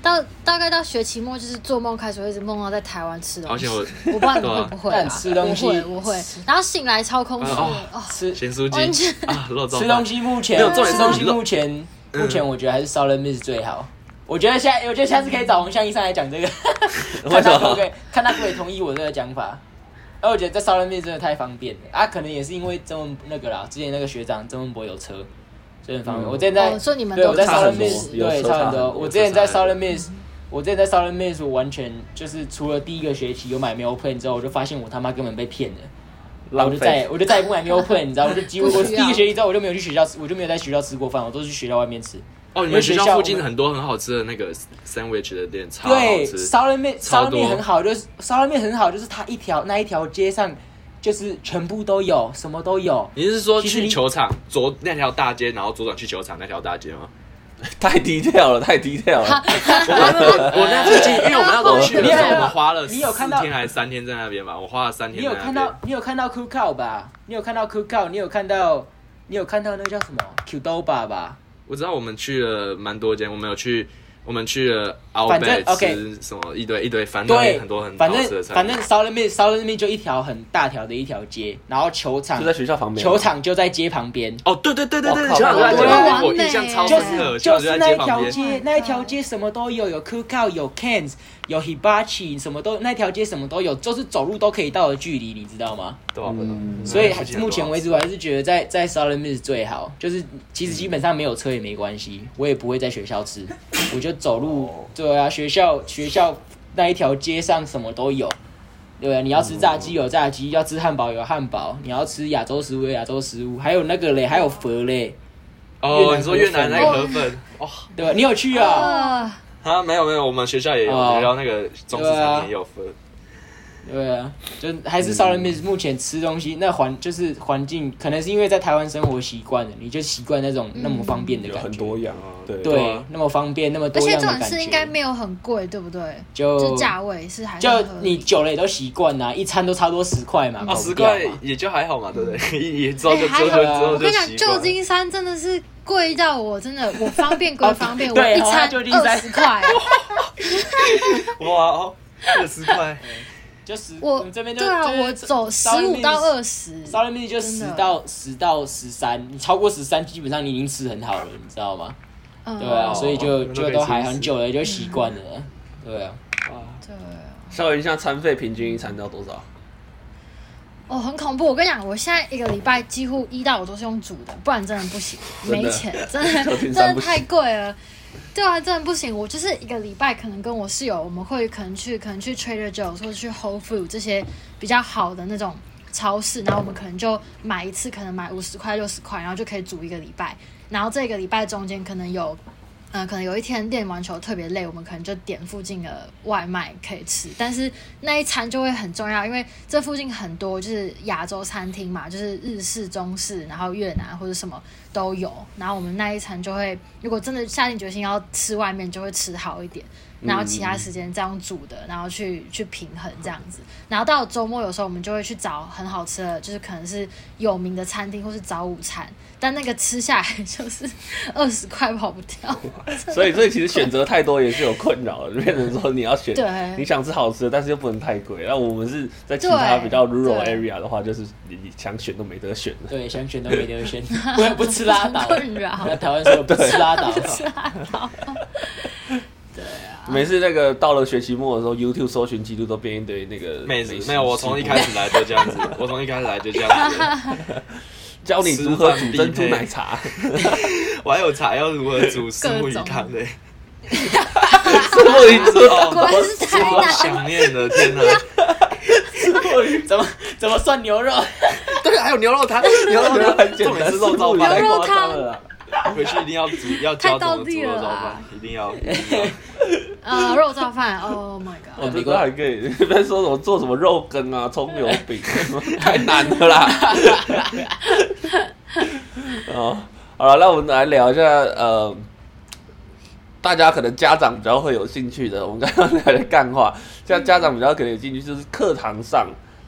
到大概到学期末，就是做梦开始会一直梦到在台湾吃东西。而且我我不知道你们会不会对啊啊？吃东西我会，我会。然后醒来超空虚的哦哦，吃咸酥完鸡啊，肉燥吃饭东西目前没有重点是吃东西肉目前嗯目前我觉得还是 Southern Miss 最好。我觉得下我觉得下次可以找黄相医生来讲这个，(laughs) 看他可不可以看他可不可以同意我这个讲法。然后我觉得在 Southern Miss 真的太方便了啊，可能也是因为曾文那个啦，之前那个学长曾文博有车，所以很方便。嗯我之前在对，我在差 Southern 很多 Miss，有对，车差很多。我之前在有车差 Southern 很多 Miss，我之前在 Southern Miss，我完全就是除了第一个学期有买 meal plan 之后，我就发现我他妈根本被骗了。然后我就再也。我就再也不买 meal plan，你知道，我就几乎我第一个学期之后我就没有去学校吃，我就没有在学校吃过饭，我都是去学校外面吃。哦，你们学校附近很多很好吃的那个 sandwich 的店，超好对，吃。烧冷面，烧冷面很好，就是烧冷面很好，就是它一条那一条街上就是全部都有，什么都有。你是说去球场左那条大街，然后左转去球场那条大街吗？(laughs) 太低调了，太低调了。(laughs) 我我那附近，因为我们那时候去的时候，你有我们花了四你有看到天还是三天在那边吧，我花了三天你有。看到你有看到 Cookout 吧？你有看到 Cookout，你有看到你有看到那个叫什么 Qdoba 吧？我知道我们去了蛮多间，我们有去，我们去了反正 Outback OK 吃什么一堆一堆，反正很多很反。正反正烧冷面烧冷面就一条很大条的一条街，然后球场就在学校旁边。球场就在街旁边。哦，对对对对对，球场就在街旁边，我印象超就是深刻，就是那一条。街，那一条街什么都有，有 cookout，有 cans，有 hibachi，什么都那条街什么都有，就是走路都可以到的距离，你知道吗？对啊嗯所以目前为止，我还是觉得在在 Southern Miss 最好，就是其实基本上没有车也没关系，我也不会在学校吃，(laughs) 我就走路。对啊，学校学校那一条街上什么都有。对啊，你要吃炸鸡有炸鸡，要吃汉堡有汉堡，你要吃亚洲食物有亚洲食物，还有那个嘞，还有佛嘞，哦，你说越南那个河粉，哦，对吧？你有去啊？啊，啊，没有没有，我们学校也有，哦学校那个中式餐厅也有分。对啊，就还是 Southern Miss 目前吃东西那环就是环境，可能是因为在台湾生活习惯了，你就习惯那种那么方便的有感觉。很多样，对对，对啊那么方便，那么而且这多样的感种是应该。没有很贵，对不对？就就价位是还是就合理你久了也都习惯啦，一餐都差不多十块嘛，啊，十掉嘛块也就还好嘛，对不对？也之后就哎还有之后我跟你讲，习惯旧金山真的是贵到我真的，我方便归 (laughs) 方便，我一餐二十块，哇哦，二十块，(laughs) 就十，我这边就对啊，就是我走十五到二十，Southern Miss 就十到十到十三，你超过十三，基本上你已经吃很好了，你知道吗？嗯。对啊，哦所以就就都还很久了，就习惯了。对啊，对啊，校园像餐费平均一餐要多少？哦，很恐怖。我跟你讲，我现在一个礼拜几乎一到五都是用煮的，不然真的不行，没钱，真的 (laughs) 真的太贵了。对啊，真的不行。我就是一个礼拜，可能跟我室友，我们会可能去，可能去 Trader Joe's 或者去 Whole Food 这些比较好的那种超市，然后我们可能就买一次，可能买五十块、六十块，然后就可以煮一个礼拜。然后这个礼拜中间可能有，嗯、可能有一天练完球特别累，我们可能就点附近的外卖可以吃，但是那一餐就会很重要，因为这附近很多就是亚洲餐厅嘛，就是日式、中式，然后越南或者什么都有。然后我们那一餐就会，如果真的下定决心要吃外面，就会吃好一点，然后其他时间这样煮的，然后去去平衡这样子。然后到周末有时候我们就会去找很好吃的，就是可能是有名的餐厅或是早午餐，但那个吃下来就是 (laughs) 二十块跑不掉。(laughs) 所以所以其实选择太多也是有困扰的，就变成说你要选，对你想吃好吃的，但是又不能太贵。那我们是在其他比较 rural area 的话，就是你你想选都没得选的。对，想选都没得选，(laughs) 不不吃拉倒。困扰那台湾说不吃拉倒，每次那个到了学期末的时候，YouTube 搜寻记录都变一堆那个食妹子没有，我从一开始来就这样子，(laughs) 我从一开始来就这样子。(laughs) 教你如何煮珍珠奶茶，(laughs) 我还有茶要如何煮石木鱼汤嘞，石墨鱼知道果然是想念的，天哪！怎么怎么算牛肉？对，还有牛肉汤，牛肉汤很简单，是肉燥饭，牛肉汤。太夸张了啦 (laughs) 回去一定要煮，(laughs) 要教怎么煮肉燥饭，一定要。(laughs) 呃，肉燥饭，Oh my god！这个还可以，不要说什么做什么肉羹啊、葱油饼，太难了啦。哦，好了，那我们来聊一下，呃，大家可能家长比较会有兴趣的，我们刚刚在干话，像家长比较可能有兴趣，就是课堂上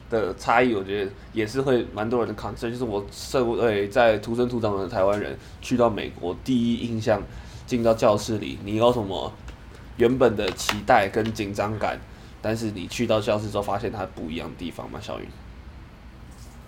的差异，我觉得也是会蛮多人的 concern。就是我身为在土生土长的台湾人，去到美国第一印象，进到教室里，你有什么原本的期待跟紧张感？但是你去到教室之后，发现它不一样的地方吗？小云？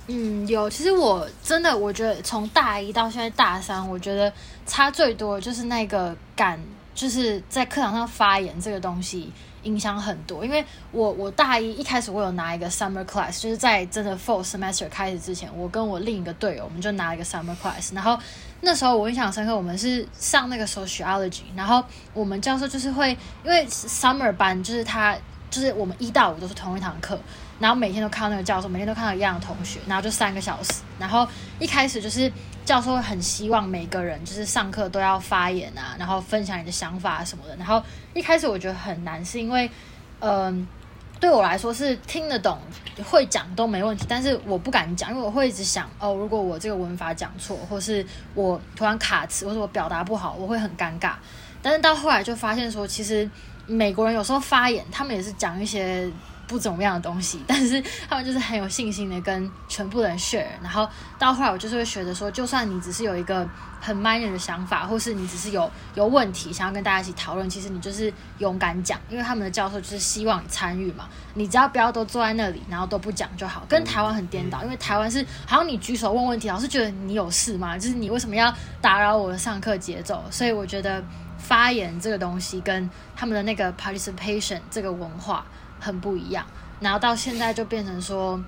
嗯，有。其实我真的，我觉得从大一到现在大三，我觉得差最多的就是那个感。就是在课堂上发言这个东西影响很多，因为我我大一一开始我有拿一个 summer class，就是在真的 fall semester 开始之前，我跟我另一个队友我们就拿一个 summer class，然后那时候我印象深刻，我们是上那个 sociology，然后我们教授就是会因为 summer 班就是他就是我们一到五都是同一堂课。然后每天都看到那个教授，每天都看到一样的同学，然后就三个小时。然后一开始就是教授会很希望每个人就是上课都要发言啊，然后分享你的想法什么的。然后一开始我觉得很难，是因为，嗯、对我来说是听得懂、会讲都没问题，但是我不敢讲，因为我会一直想，哦，如果我这个文法讲错，或是我突然卡词，或者我表达不好，我会很尴尬。但是到后来就发现说，其实美国人有时候发言，他们也是讲一些。不怎么样的东西，但是他们就是很有信心的跟全部人 share。然后到后来，我就是会学着说，就算你只是有一个很 minor 的想法，或是你只是有有问题想要跟大家一起讨论，其实你就是勇敢讲，因为他们的教授就是希望你参与嘛。你只要不要都坐在那里，然后都不讲就好。跟台湾很颠倒，因为台湾是好像你举手问问题，老师觉得你有事吗？就是你为什么要打扰我的上课节奏？所以我觉得发言这个东西跟他们的那个 participation 这个文化。很不一样，然后到现在就变成说，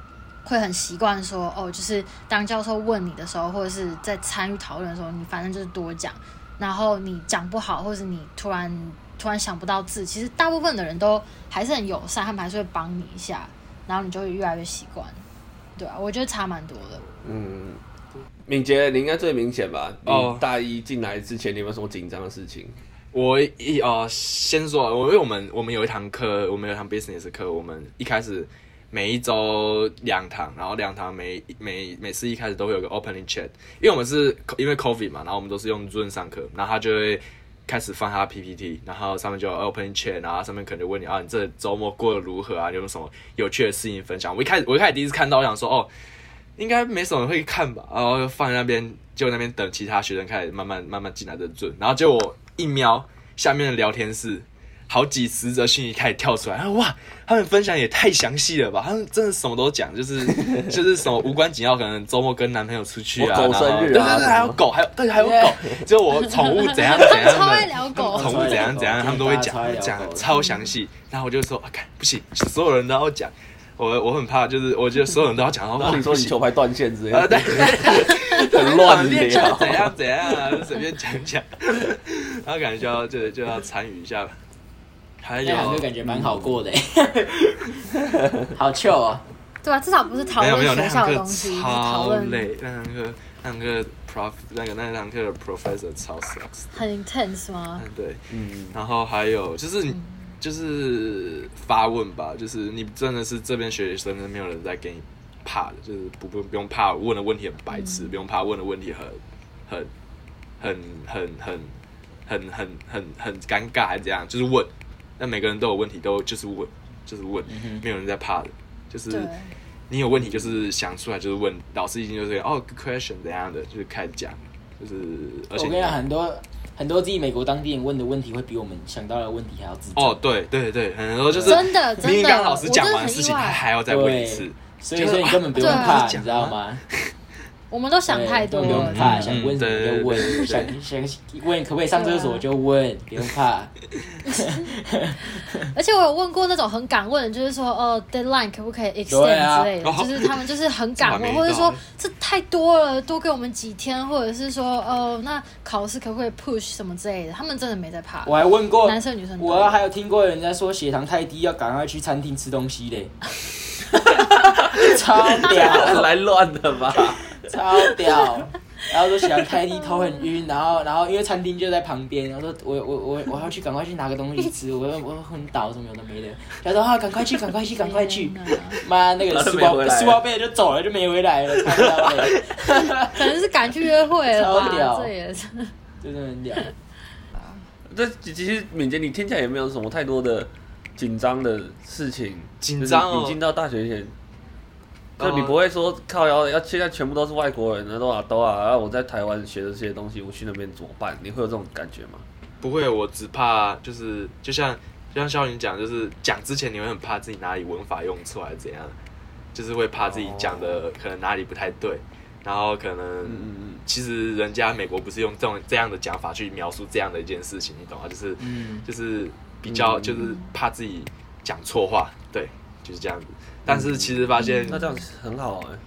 会很习惯说，哦，就是当教授问你的时候，或者是在参与讨论的时候，你反正就是多讲，然后你讲不好，或者是你突然突然想不到字，其实大部分的人都还是很友善，他们还是会帮你一下，然后你就会越来越习惯，对啊，我觉得差蛮多的。嗯，敏捷，你应该最明显吧？哦，大一进来之前，你有没有什么紧张的事情？我一啊、呃，先说，我因为我们我们有一堂课，我们有一堂 business 课，我们一开始每一周两堂，然后两堂每每每次一开始都会有个 opening chat，因为我们是因为 COVID 嘛，然后我们都是用 Zoom 上课，然后他就会开始放他 PPT，然后上面就有 opening chat，然后上面可能就问你啊，你这周末过得如何啊？有没有什么有趣的事情分享？我一开始我一开始第一次看到，我想说哦，应该没什么人会看吧，然后放在那边，就那边等其他学生开始慢慢慢慢进来的 Zoom，然后结果。一瞄下面的聊天室，好几十则讯息开始跳出来，哇，他们分享也太详细了吧！他们真的什么都讲，就是 (laughs) 就是什么无关紧要，可能周末跟男朋友出去啊，狗生日啊，对对对，还有狗，还有对，还有狗，就我 (laughs) 宠物怎样怎样，超爱聊狗，宠物怎样怎样，他们都会讲讲超详细。然后我就说，啊，看不行，所有人都要讲。我我很怕，就是我觉得所有人都要讲，然后你说你球拍断线之类的，啊、对，(laughs) 很乱聊，怎样怎样啊，随便讲讲，然后感觉就要就就要参与一下，还有就感觉蛮好过的，(laughs) 好糗啊，对啊，至少不是讨论学校的东西，超累，那堂课那堂课 prof 那个那堂课的 professor 超 sucks，很 intense 吗？对，嗯，然后还有就是。嗯。就是发问吧，就是你真的是这边学生，没有人在给你怕的，就是不不不用怕问的问题很白痴，不用怕问的问题很很很很很很很很很尴尬还是怎样，就是问。但每个人都有问题，都就是问，就是问，没有人在怕的。就是你有问题，就是想出来就是问，老师一定就是哦，good question 怎样的，就是开始讲，就是而且我跟你讲很多。很多自己美国当地人问的问题，会比我们想到的问题还要自哦，对对对，很多就是真的真的，明明刚老师讲完事情，他还要再问一次，所以说你根本不用怕，你知道吗？(laughs) 我们都想太多。了，不用怕，想问什么就问，想想问可不可以上厕所就问，不用怕。(laughs) 而且我有问过那种很敢问的，就是说哦，deadline 可不可以 extend 之类的，就是他们就是很敢问，或者说这太多了，多给我们几天，或者是说哦，那考试可不可以 push 什么之类的，他们真的没在怕。我还问过男生女生，我还有听过人家说血糖太低，要赶快去餐厅吃东西嘞，(laughs) 超屌，来乱的吧。超屌，然后说想开低头很晕，然后然后因为餐厅就在旁边，然后说我我我我要去赶快去拿个东西吃，我我昏倒什么有的没的，他说啊赶快去赶快去赶快去，妈那个书包书包背就走了就没回来了，可能是赶去约会了吧，超屌，这也是，真的很屌。(laughs) 这其实敏捷，你听起来也没有什么太多的紧张的事情。紧张哦。你进到大学前，就你不会说靠要要现在全部都是外国人，都啊都啊，然后我在台湾学的这些东西，我去那边怎么办？你会有这种感觉吗？不会，我只怕就是就像就像肖云讲，就是讲之前你会很怕自己哪里文法用错还是怎样，就是会怕自己讲的可能哪里不太对。然后可能，其实人家美国不是用这种这样的讲法去描述这样的一件事情，你懂吗？就是，就是比较就是怕自己讲错话，对，就是这样子。但是其实发现，那这样很好哎。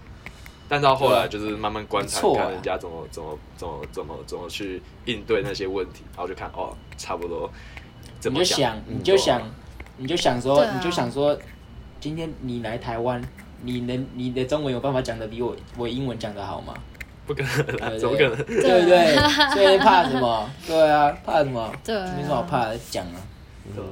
但到后来就是慢慢观察，看人家怎么怎么怎么怎么怎么去应对那些问题，然后就看哦，差不多。你就想，你就想，你就想说，你就想说，今天你来台湾。你能你的中文有办法讲的比我我英文讲的好吗？不可能，怎么可能？对不对？所以怕什么？对啊，怕什么？对，没什么好怕的，讲啊，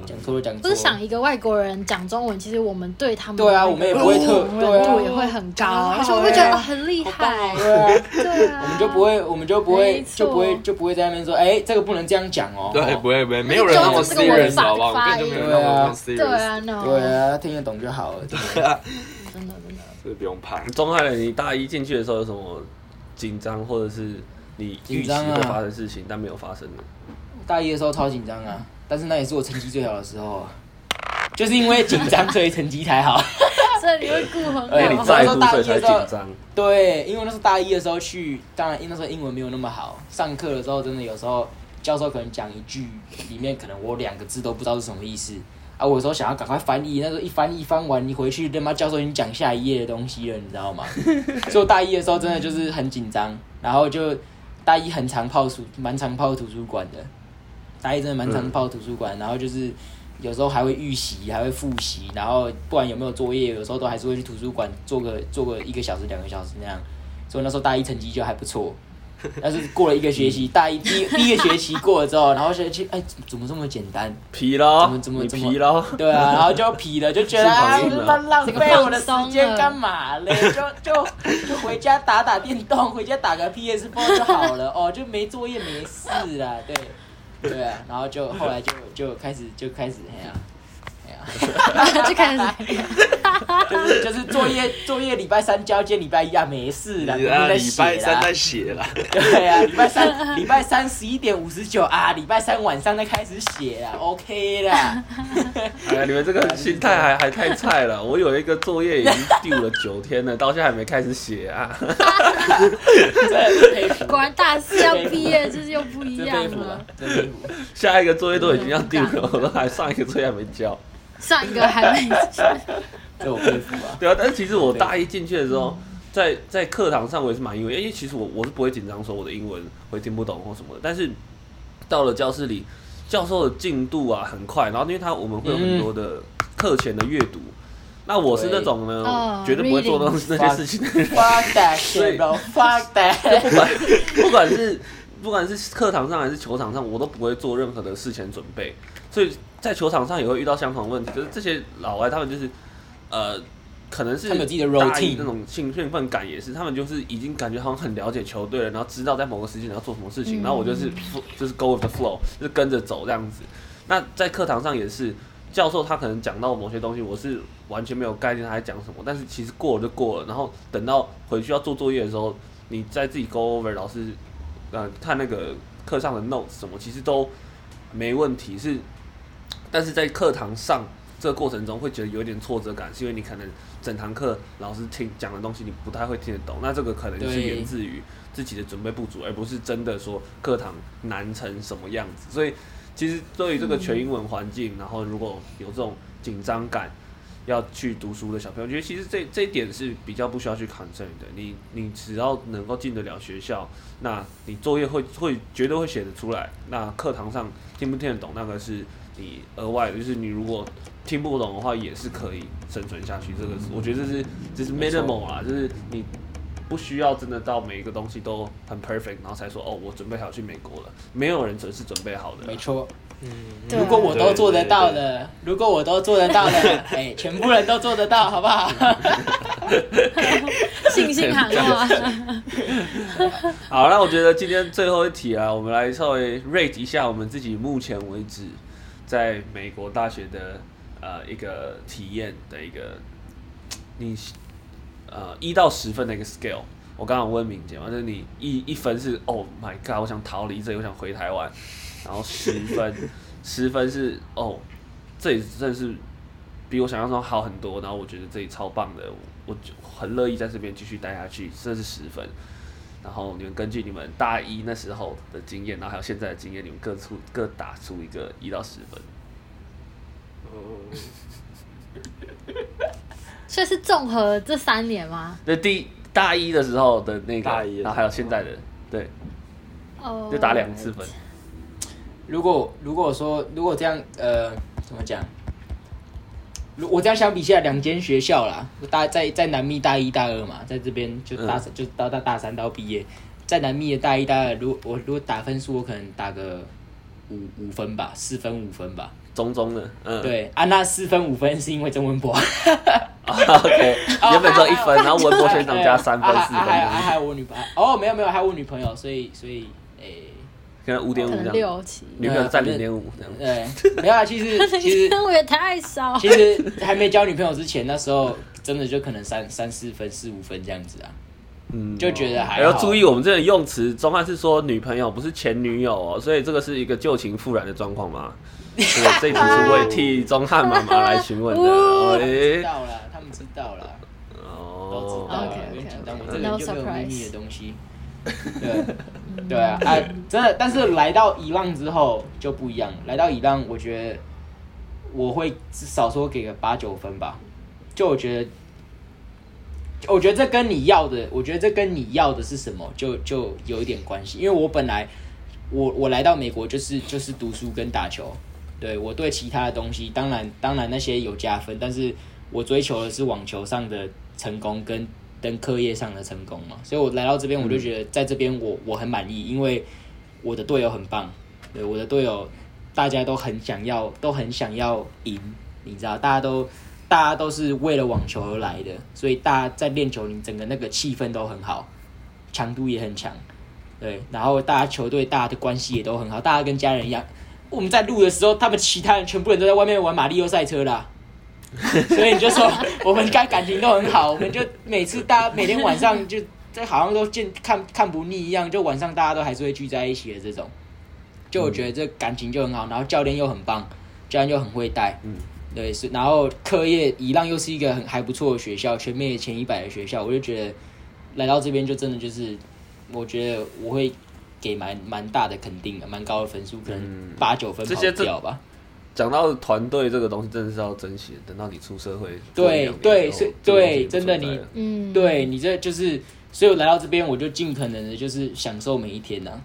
讲错就讲错。不是想一个外国人讲中文，其实我们对他们对啊，我们也不会特容忍度也会很高，而且我会觉得很厉害。对啊，对啊，我们就不会，我们就不会，就不会，就不会在那边说，哎，这个不能这样讲哦。对，不会不会，没有人那么 serious 好不好？根本就没有那么 serious。对啊，对啊，听得懂就好了。真的真的，(laughs) 这不用怕。钟汉人，你大一进去的时候有什么紧张，或者是你预期会发生事情但没有发生的？大一的时候超紧张啊，但是那也是我成绩最好的时候，就是因为紧张所以成绩才好。(laughs) 所以你会顾很好。而且你在乎所以才紧张。对，因为那时候大一的时候去，当然因为那时候英文没有那么好，上课的时候真的有时候教授可能讲一句，里面可能我两个字都不知道是什么意思。啊，我有时候想要赶快翻译，那时候一翻译翻完，你回去他妈教授已经讲下一页的东西了，你知道吗？(laughs) 所以我大一的时候真的就是很紧张，然后就大一很常泡书，蛮常泡图书馆的。大一真的蛮常泡图书馆，然后就是有时候还会预习，还会复习，然后不管有没有作业，有时候都还是会去图书馆做个做个一个小时、两个小时那样。所以那时候大一成绩就还不错。(laughs) 但是过了一个学期，大一第第一个学期过了之后，然后学期哎，怎么这么简单？疲劳？怎么怎么疲劳？对啊，然后就疲了，就觉得 (laughs) 啊，浪费我的时间干嘛嘞？就就就回家打打电动，回家打个 PS4 就好了哦，就没作业没事啦，对对啊，然后就后来就就开始就开始那样。(laughs) 就开始，就 (laughs) 是就是作业作业礼拜三交接礼拜一啊，没事了，礼拜三在写了，(laughs) 对啊，礼拜三礼拜三十一点五十九啊，礼拜三晚上再开始写啊，OK 啦。哎呀，你们这个心态还还太菜了，我有一个作业已经丢了九天了，到现在还没开始写啊。果然大四要毕业就是又不一样了。下一个作业都已经要丢了，我都还上一个作业还没交。上一个还没进，(laughs) 这我佩服啊。对啊，但是其实我大一进去的时候，在在课堂上我也是蛮因为，因为其实我我是不会紧张说我的英文会听不懂或什么的，但是到了教室里，教授的进度啊很快，然后因为他我们会有很多的课前的阅读，那我是那种呢绝对不会做那那些事情的人。(laughs) Fuck that shit, bro. Fuck that. (laughs) 不管不管是不管是课堂上还是球场上，我都不会做任何的事前准备，所以。在球场上也会遇到相同的问题，就是这些老外他们就是，呃，可能是大一那种兴兴奋感也是，他们就是已经感觉好像很了解球队了，然后知道在某个时间你要做什么事情，然后我就是就是 go with the flow，就是跟着走这样子。那在课堂上也是，教授他可能讲到某些东西，我是完全没有概念他在讲什么，但是其实过了就过了，然后等到回去要做作业的时候，你再自己 go over 老师，呃，看那个课上的 notes 什么，其实都没问题，是。但是在课堂上这个过程中，会觉得有一点挫折感，是因为你可能整堂课老师听讲的东西，你不太会听得懂。那这个可能就是源自于自己的准备不足，而不是真的说课堂难成什么样子。所以，其实对于这个全英文环境，然后如果有这种紧张感，要去读书的小朋友，我觉得其实这这一点是比较不需要去 concern 的。你你只要能够进得了学校，那你作业会会绝对会写得出来。那课堂上听不听得懂，那个是。你额外就是你如果听不懂的话，也是可以生存下去。这个是我觉得这是这是 minimal 啊，就是你不需要真的到每一个东西都很 perfect，然后才说哦，我准备好去美国了。没有人准是准备好的。没错，嗯如果我都做得到的，如果我都做得到的，(laughs) 哎，全部人都做得到，好不好？(laughs) 信心喊话。(laughs) 好，那我觉得今天最后一题啊，我们来稍微 rate 一下我们自己目前为止在美国大学的呃一个体验的一个你呃一到十分的一个 scale。我刚刚问敏捷嘛，就是你一一分是 Oh my God，我想逃离这里，我想回台湾。然后十分，(laughs) 十分是哦，这里真的是比我想象中好很多。然后我觉得这里超棒的，我就很乐意在这边继续待下去。这是十分。然后你们根据你们大一那时候的经验，然后还有现在的经验，你们各出各打出一个一到十分。哦，(laughs) 所以是综合这三年吗？那第大一的时候的那个，大一然后还有现在的，对，哦，就打两次分。如果如果说如果这样呃怎么讲？如我这样相比下两间学校啦，大在在南密大一大二嘛，在这边就大、嗯、就到到大三到毕业，在南密的大一大二，如果我如果打分数，我可能打个五五分吧，四分五分吧，中中的，嗯，对啊，那四分五分是因为曾文博，(laughs) OK，(laughs) 原本只有一分，然后文博学长加三分四分，还有还有我女朋友，哦，没有没有，还有我女朋友，所以所以诶。欸可能五点五这样，六七，女朋友占零点五这样。对，没有啊，其实 (laughs) 其实我也太少。其实还没交女朋友之前，那时候真的就可能三三四分、四五分这样子啊。嗯，就觉得还。要注意我们这个用词，钟汉是说女朋友，不是前女友哦，所以这个是一个旧情复燃的状况吗？对，这一题是为替钟汉妈妈来询问的。知道了，他们知道了。哦，都知道了。我跟你讲，但我这个就没有秘密的东西。对。对啊，哎、啊，真的，但是来到伊朗之后就不一样。来到伊朗，我觉得我会至少说给个八九分吧。就我觉得，我觉得这跟你要的，我觉得这跟你要的是什么，就就有一点关系。因为我本来我我来到美国就是就是读书跟打球，对，我对其他的东西，当然当然那些有加分，但是我追求的是网球上的成功跟。跟课业上的成功嘛，所以我来到这边，我就觉得在这边我我很满意，因为我的队友很棒，对，我的队友大家都很想要，都很想要赢，你知道，大家都大家都是为了网球而来的，所以大家在练球，你整个那个气氛都很好，强度也很强，对，然后大家球队大家的关系也都很好，大家跟家人一样。我们在录的时候，他们其他人全部人都在外面玩马里奥赛车啦。(laughs) 所以你就说，(laughs) 我们该感情都很好，我们就每次大家每天晚上就这好像都见看看不腻一样，就晚上大家都还是会聚在一起的这种，就我觉得这感情就很好，然后教练又很棒，教练又很会带，嗯，对，是，然后课业一浪又是一个很还不错的学校，全面前一百的学校，我就觉得来到这边就真的就是，我觉得我会给蛮蛮大的肯定的，蛮高的分数，可能八九分跑不掉吧。讲到团队这个东西，真的是要珍惜。等到你出社会，对对是，对，真的你，嗯，对你这就是，所以我来到这边，我就尽可能的，就是享受每一天呐、啊。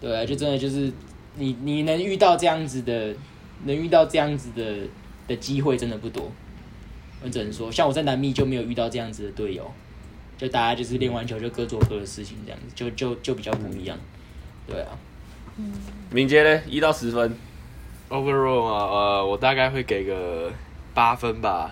对啊，就真的就是你你能遇到这样子的，能遇到这样子的的机会真的不多。我只能说，像我在南密就没有遇到这样子的队友，就大家就是练完球就各做各的事情，这样子就就就比较不一样。对啊，嗯，敏捷呢，一到十分。Overall 啊，呃，我大概会给个八分吧。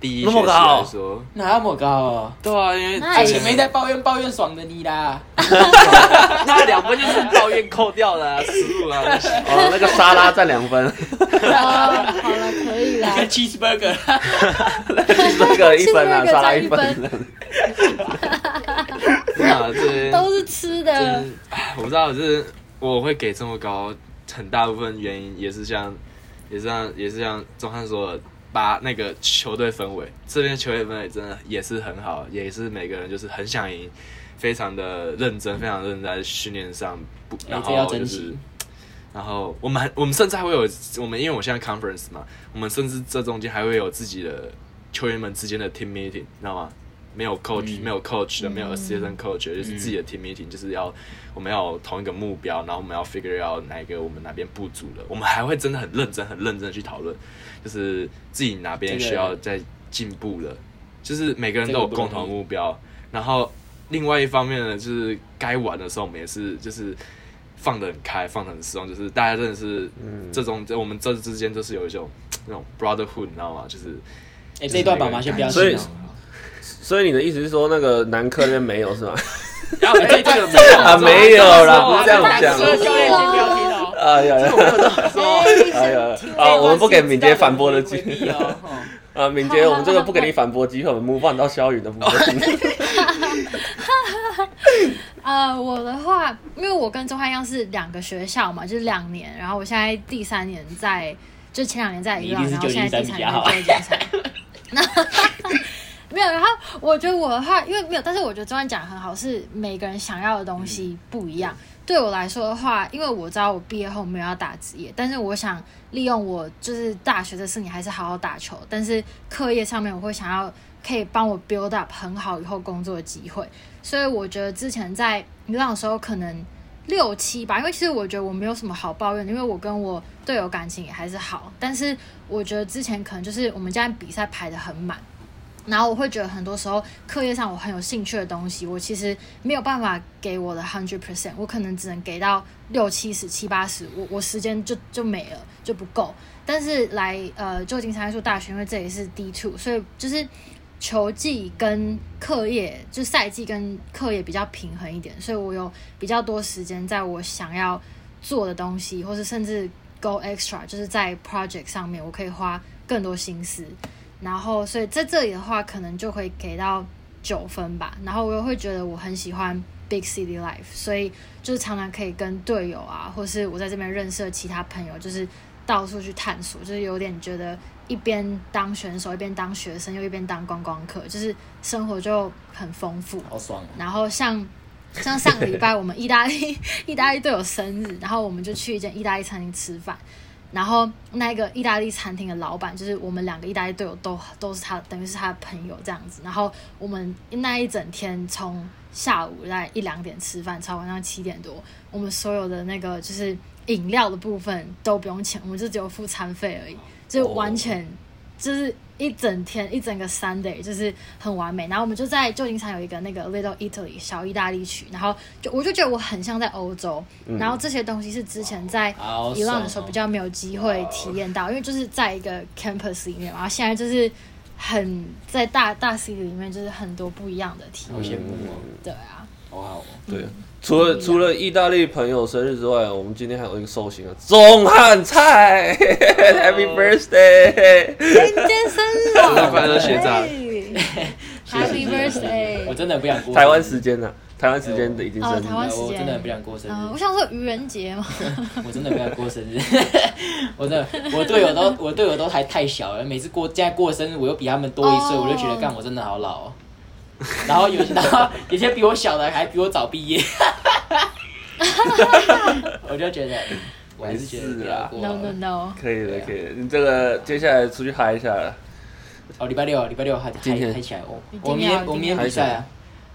第一学期来说，哪那么高啊？对啊，因为前没在抱怨抱怨爽的你啦。(laughs) 那两分就是抱怨扣掉了，失误啊。哦，那个沙拉占两分。好了，可以了。跟 (laughs) cheeseburger，那个 cheeseburger 一分啊，(laughs) 沙拉一分。啊，这都是吃的。我不知道，就是我会给这么高。很大部分原因也是像，也是像，也是像钟汉说的，把那个球队氛围，这边球队氛围真的也是很好，也是每个人就是很想赢，非常的认真，非常认真在训练上，不，然后就是，然后我们我们甚至还会有我们，因为我现在 conference 嘛，我们甚至这中间还会有自己的球员们之间的 team meeting，你知道吗？没有 coach，、嗯、没有 coach 的，没有 assistant coach，、嗯、就是自己的 team meeting，、嗯、就是要我们要有同一个目标，然后我们要 figure out 哪一个我们哪边不足了，我们还会真的很认真、很认真的去讨论，就是自己哪边需要再进步了，就是每个人都有共同目标。然后另外一方面呢，就是该玩的时候，我们也是就是放得很开，放得很松，就是大家真的是这种，在、我们这之间就是有一种那种 brotherhood，你知道吗？就是，哎、欸，这一段爸妈先不要听。所以，所以你的意思是说，那个男科那边没有是吗？然后这这个没有 (laughs) 啊，没有啦，不是这样讲。教练先不要听哦。哎呀，哎呀，啊，我们不给敏捷反驳的机会。啊，敏捷，我们这个不给你反驳机会，我们 move on 到萧雨的部分。(laughs) 呃，我的话，因为我跟周汉一样是两个学校嘛，就是两年，然后我现在第三年在，就前两年在一样，然后现在第三年在旧金山。那 (laughs) 没有，然后我觉得我的话，因为没有，但是我觉得钟汉讲很好，是每个人想要的东西不一样。对我来说的话，因为我知道我毕业后没有要打职业，但是我想利用我就是大学的四年还是好好打球，但是课业上面我会想要可以帮我 build up 很好以后工作的机会。所以我觉得之前在流浪的时候可能六七吧，因为其实我觉得我没有什么好抱怨，因为我跟我队友感情也还是好。但是我觉得之前可能就是我们家比赛排的很满，然后我会觉得很多时候课业上我很有兴趣的东西，我其实没有办法给我的 hundred percent，我可能只能给到六七十、七八十，我我时间就就没了，就不够。但是来呃旧金山艺术大学，因为这里是 D two，所以就是。球技跟课业，就赛季跟课业比较平衡一点，所以我有比较多时间在我想要做的东西，或是甚至 go extra，就是在 project 上面，我可以花更多心思。然后，所以在这里的话，可能就会给到九分吧。然后我又会觉得我很喜欢 big city life，所以就是常常可以跟队友啊，或是我在这边认识的其他朋友，就是到处去探索，就是有点觉得。一边当选手，一边当学生，又一边当观光客，就是生活就很丰富，好爽。然后像像上个礼拜我们意大利 (laughs) 意大利队友生日，然后我们就去一间意大利餐厅吃饭，然后那个意大利餐厅的老板就是我们两个意大利队友都都是他，等于是他的朋友这样子。然后我们那一整天从下午在一两点吃饭，超晚上七点多，我们所有的那个就是饮料的部分都不用钱，我们就只有付餐费而已。就完全就是一整天一整个 Sunday 就是很完美，然后我们就在旧金山有一个那个 Little Italy 小意大利区，然后就我就觉得我很像在欧洲，然后这些东西是之前在 Elon 的时候比较没有机会体验到，因为就是在一个 campus 里面，然后现在就是很在大大 city 里面，就是很多不一样的体验。对啊，哇、哦，对。除了除了意大利朋友生日之外，我们今天还有一个寿星啊，钟汉菜，(laughs) Happy Birthday！今天生日，快乐学长，Happy Birthday！我真的不想过台湾时间呢，台湾时间的已经生日，台湾时间。我真的不想过生日。我想说愚人节嘛，(laughs) 我真的不想过生日，(laughs) 我真的，我队友都我队友都还太小了，每次过现在过生日，我又比他们多一岁，我就觉得干我真的好老哦。然后有，然后有些比我小的还比我早毕业，我就觉得，我还是觉得啊，no no no，可以的，可以的。你这个接下来出去嗨一下了。哦，礼拜六，礼拜六嗨嗨嗨起来哦。我明天我明天比赛啊。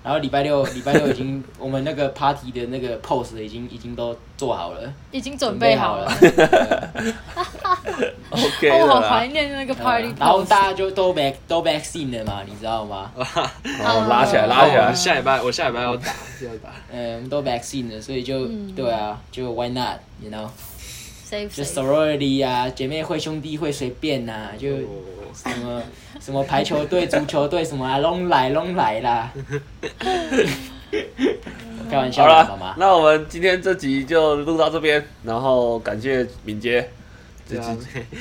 然后礼拜六，(laughs) 礼拜六已经我们那个 party 的那个 pose 已经已经都做好了，已经准备好了。(laughs) OK，我好怀念那个 party。然后大家就都 back 都 vaccine 了嘛，你知道吗？(laughs) 哦，拉起来，拉起来。下礼拜我下礼拜要打，要打。嗯，都 vaccine 了，所以就对啊，就 why not，you know？就 sorority 啊，姐妹会、兄弟会，随便呐，就什么什么排球队、足球队什么啊，拢来拢来啦。(laughs) 开玩笑。好了，那我们今天这集就录到这边，然后感谢敏捷，自己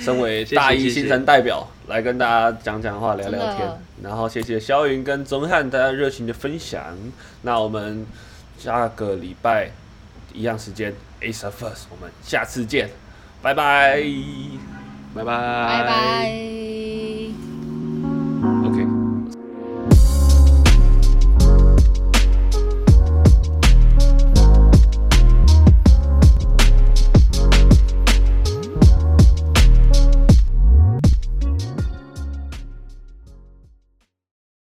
身为大一新生代表来跟大家讲讲话、聊聊天，然后谢谢肖云跟钟汉大家热情的分享。那我们下个礼拜一样时间。Ace of Us，我们下次见，拜拜，拜拜，拜拜。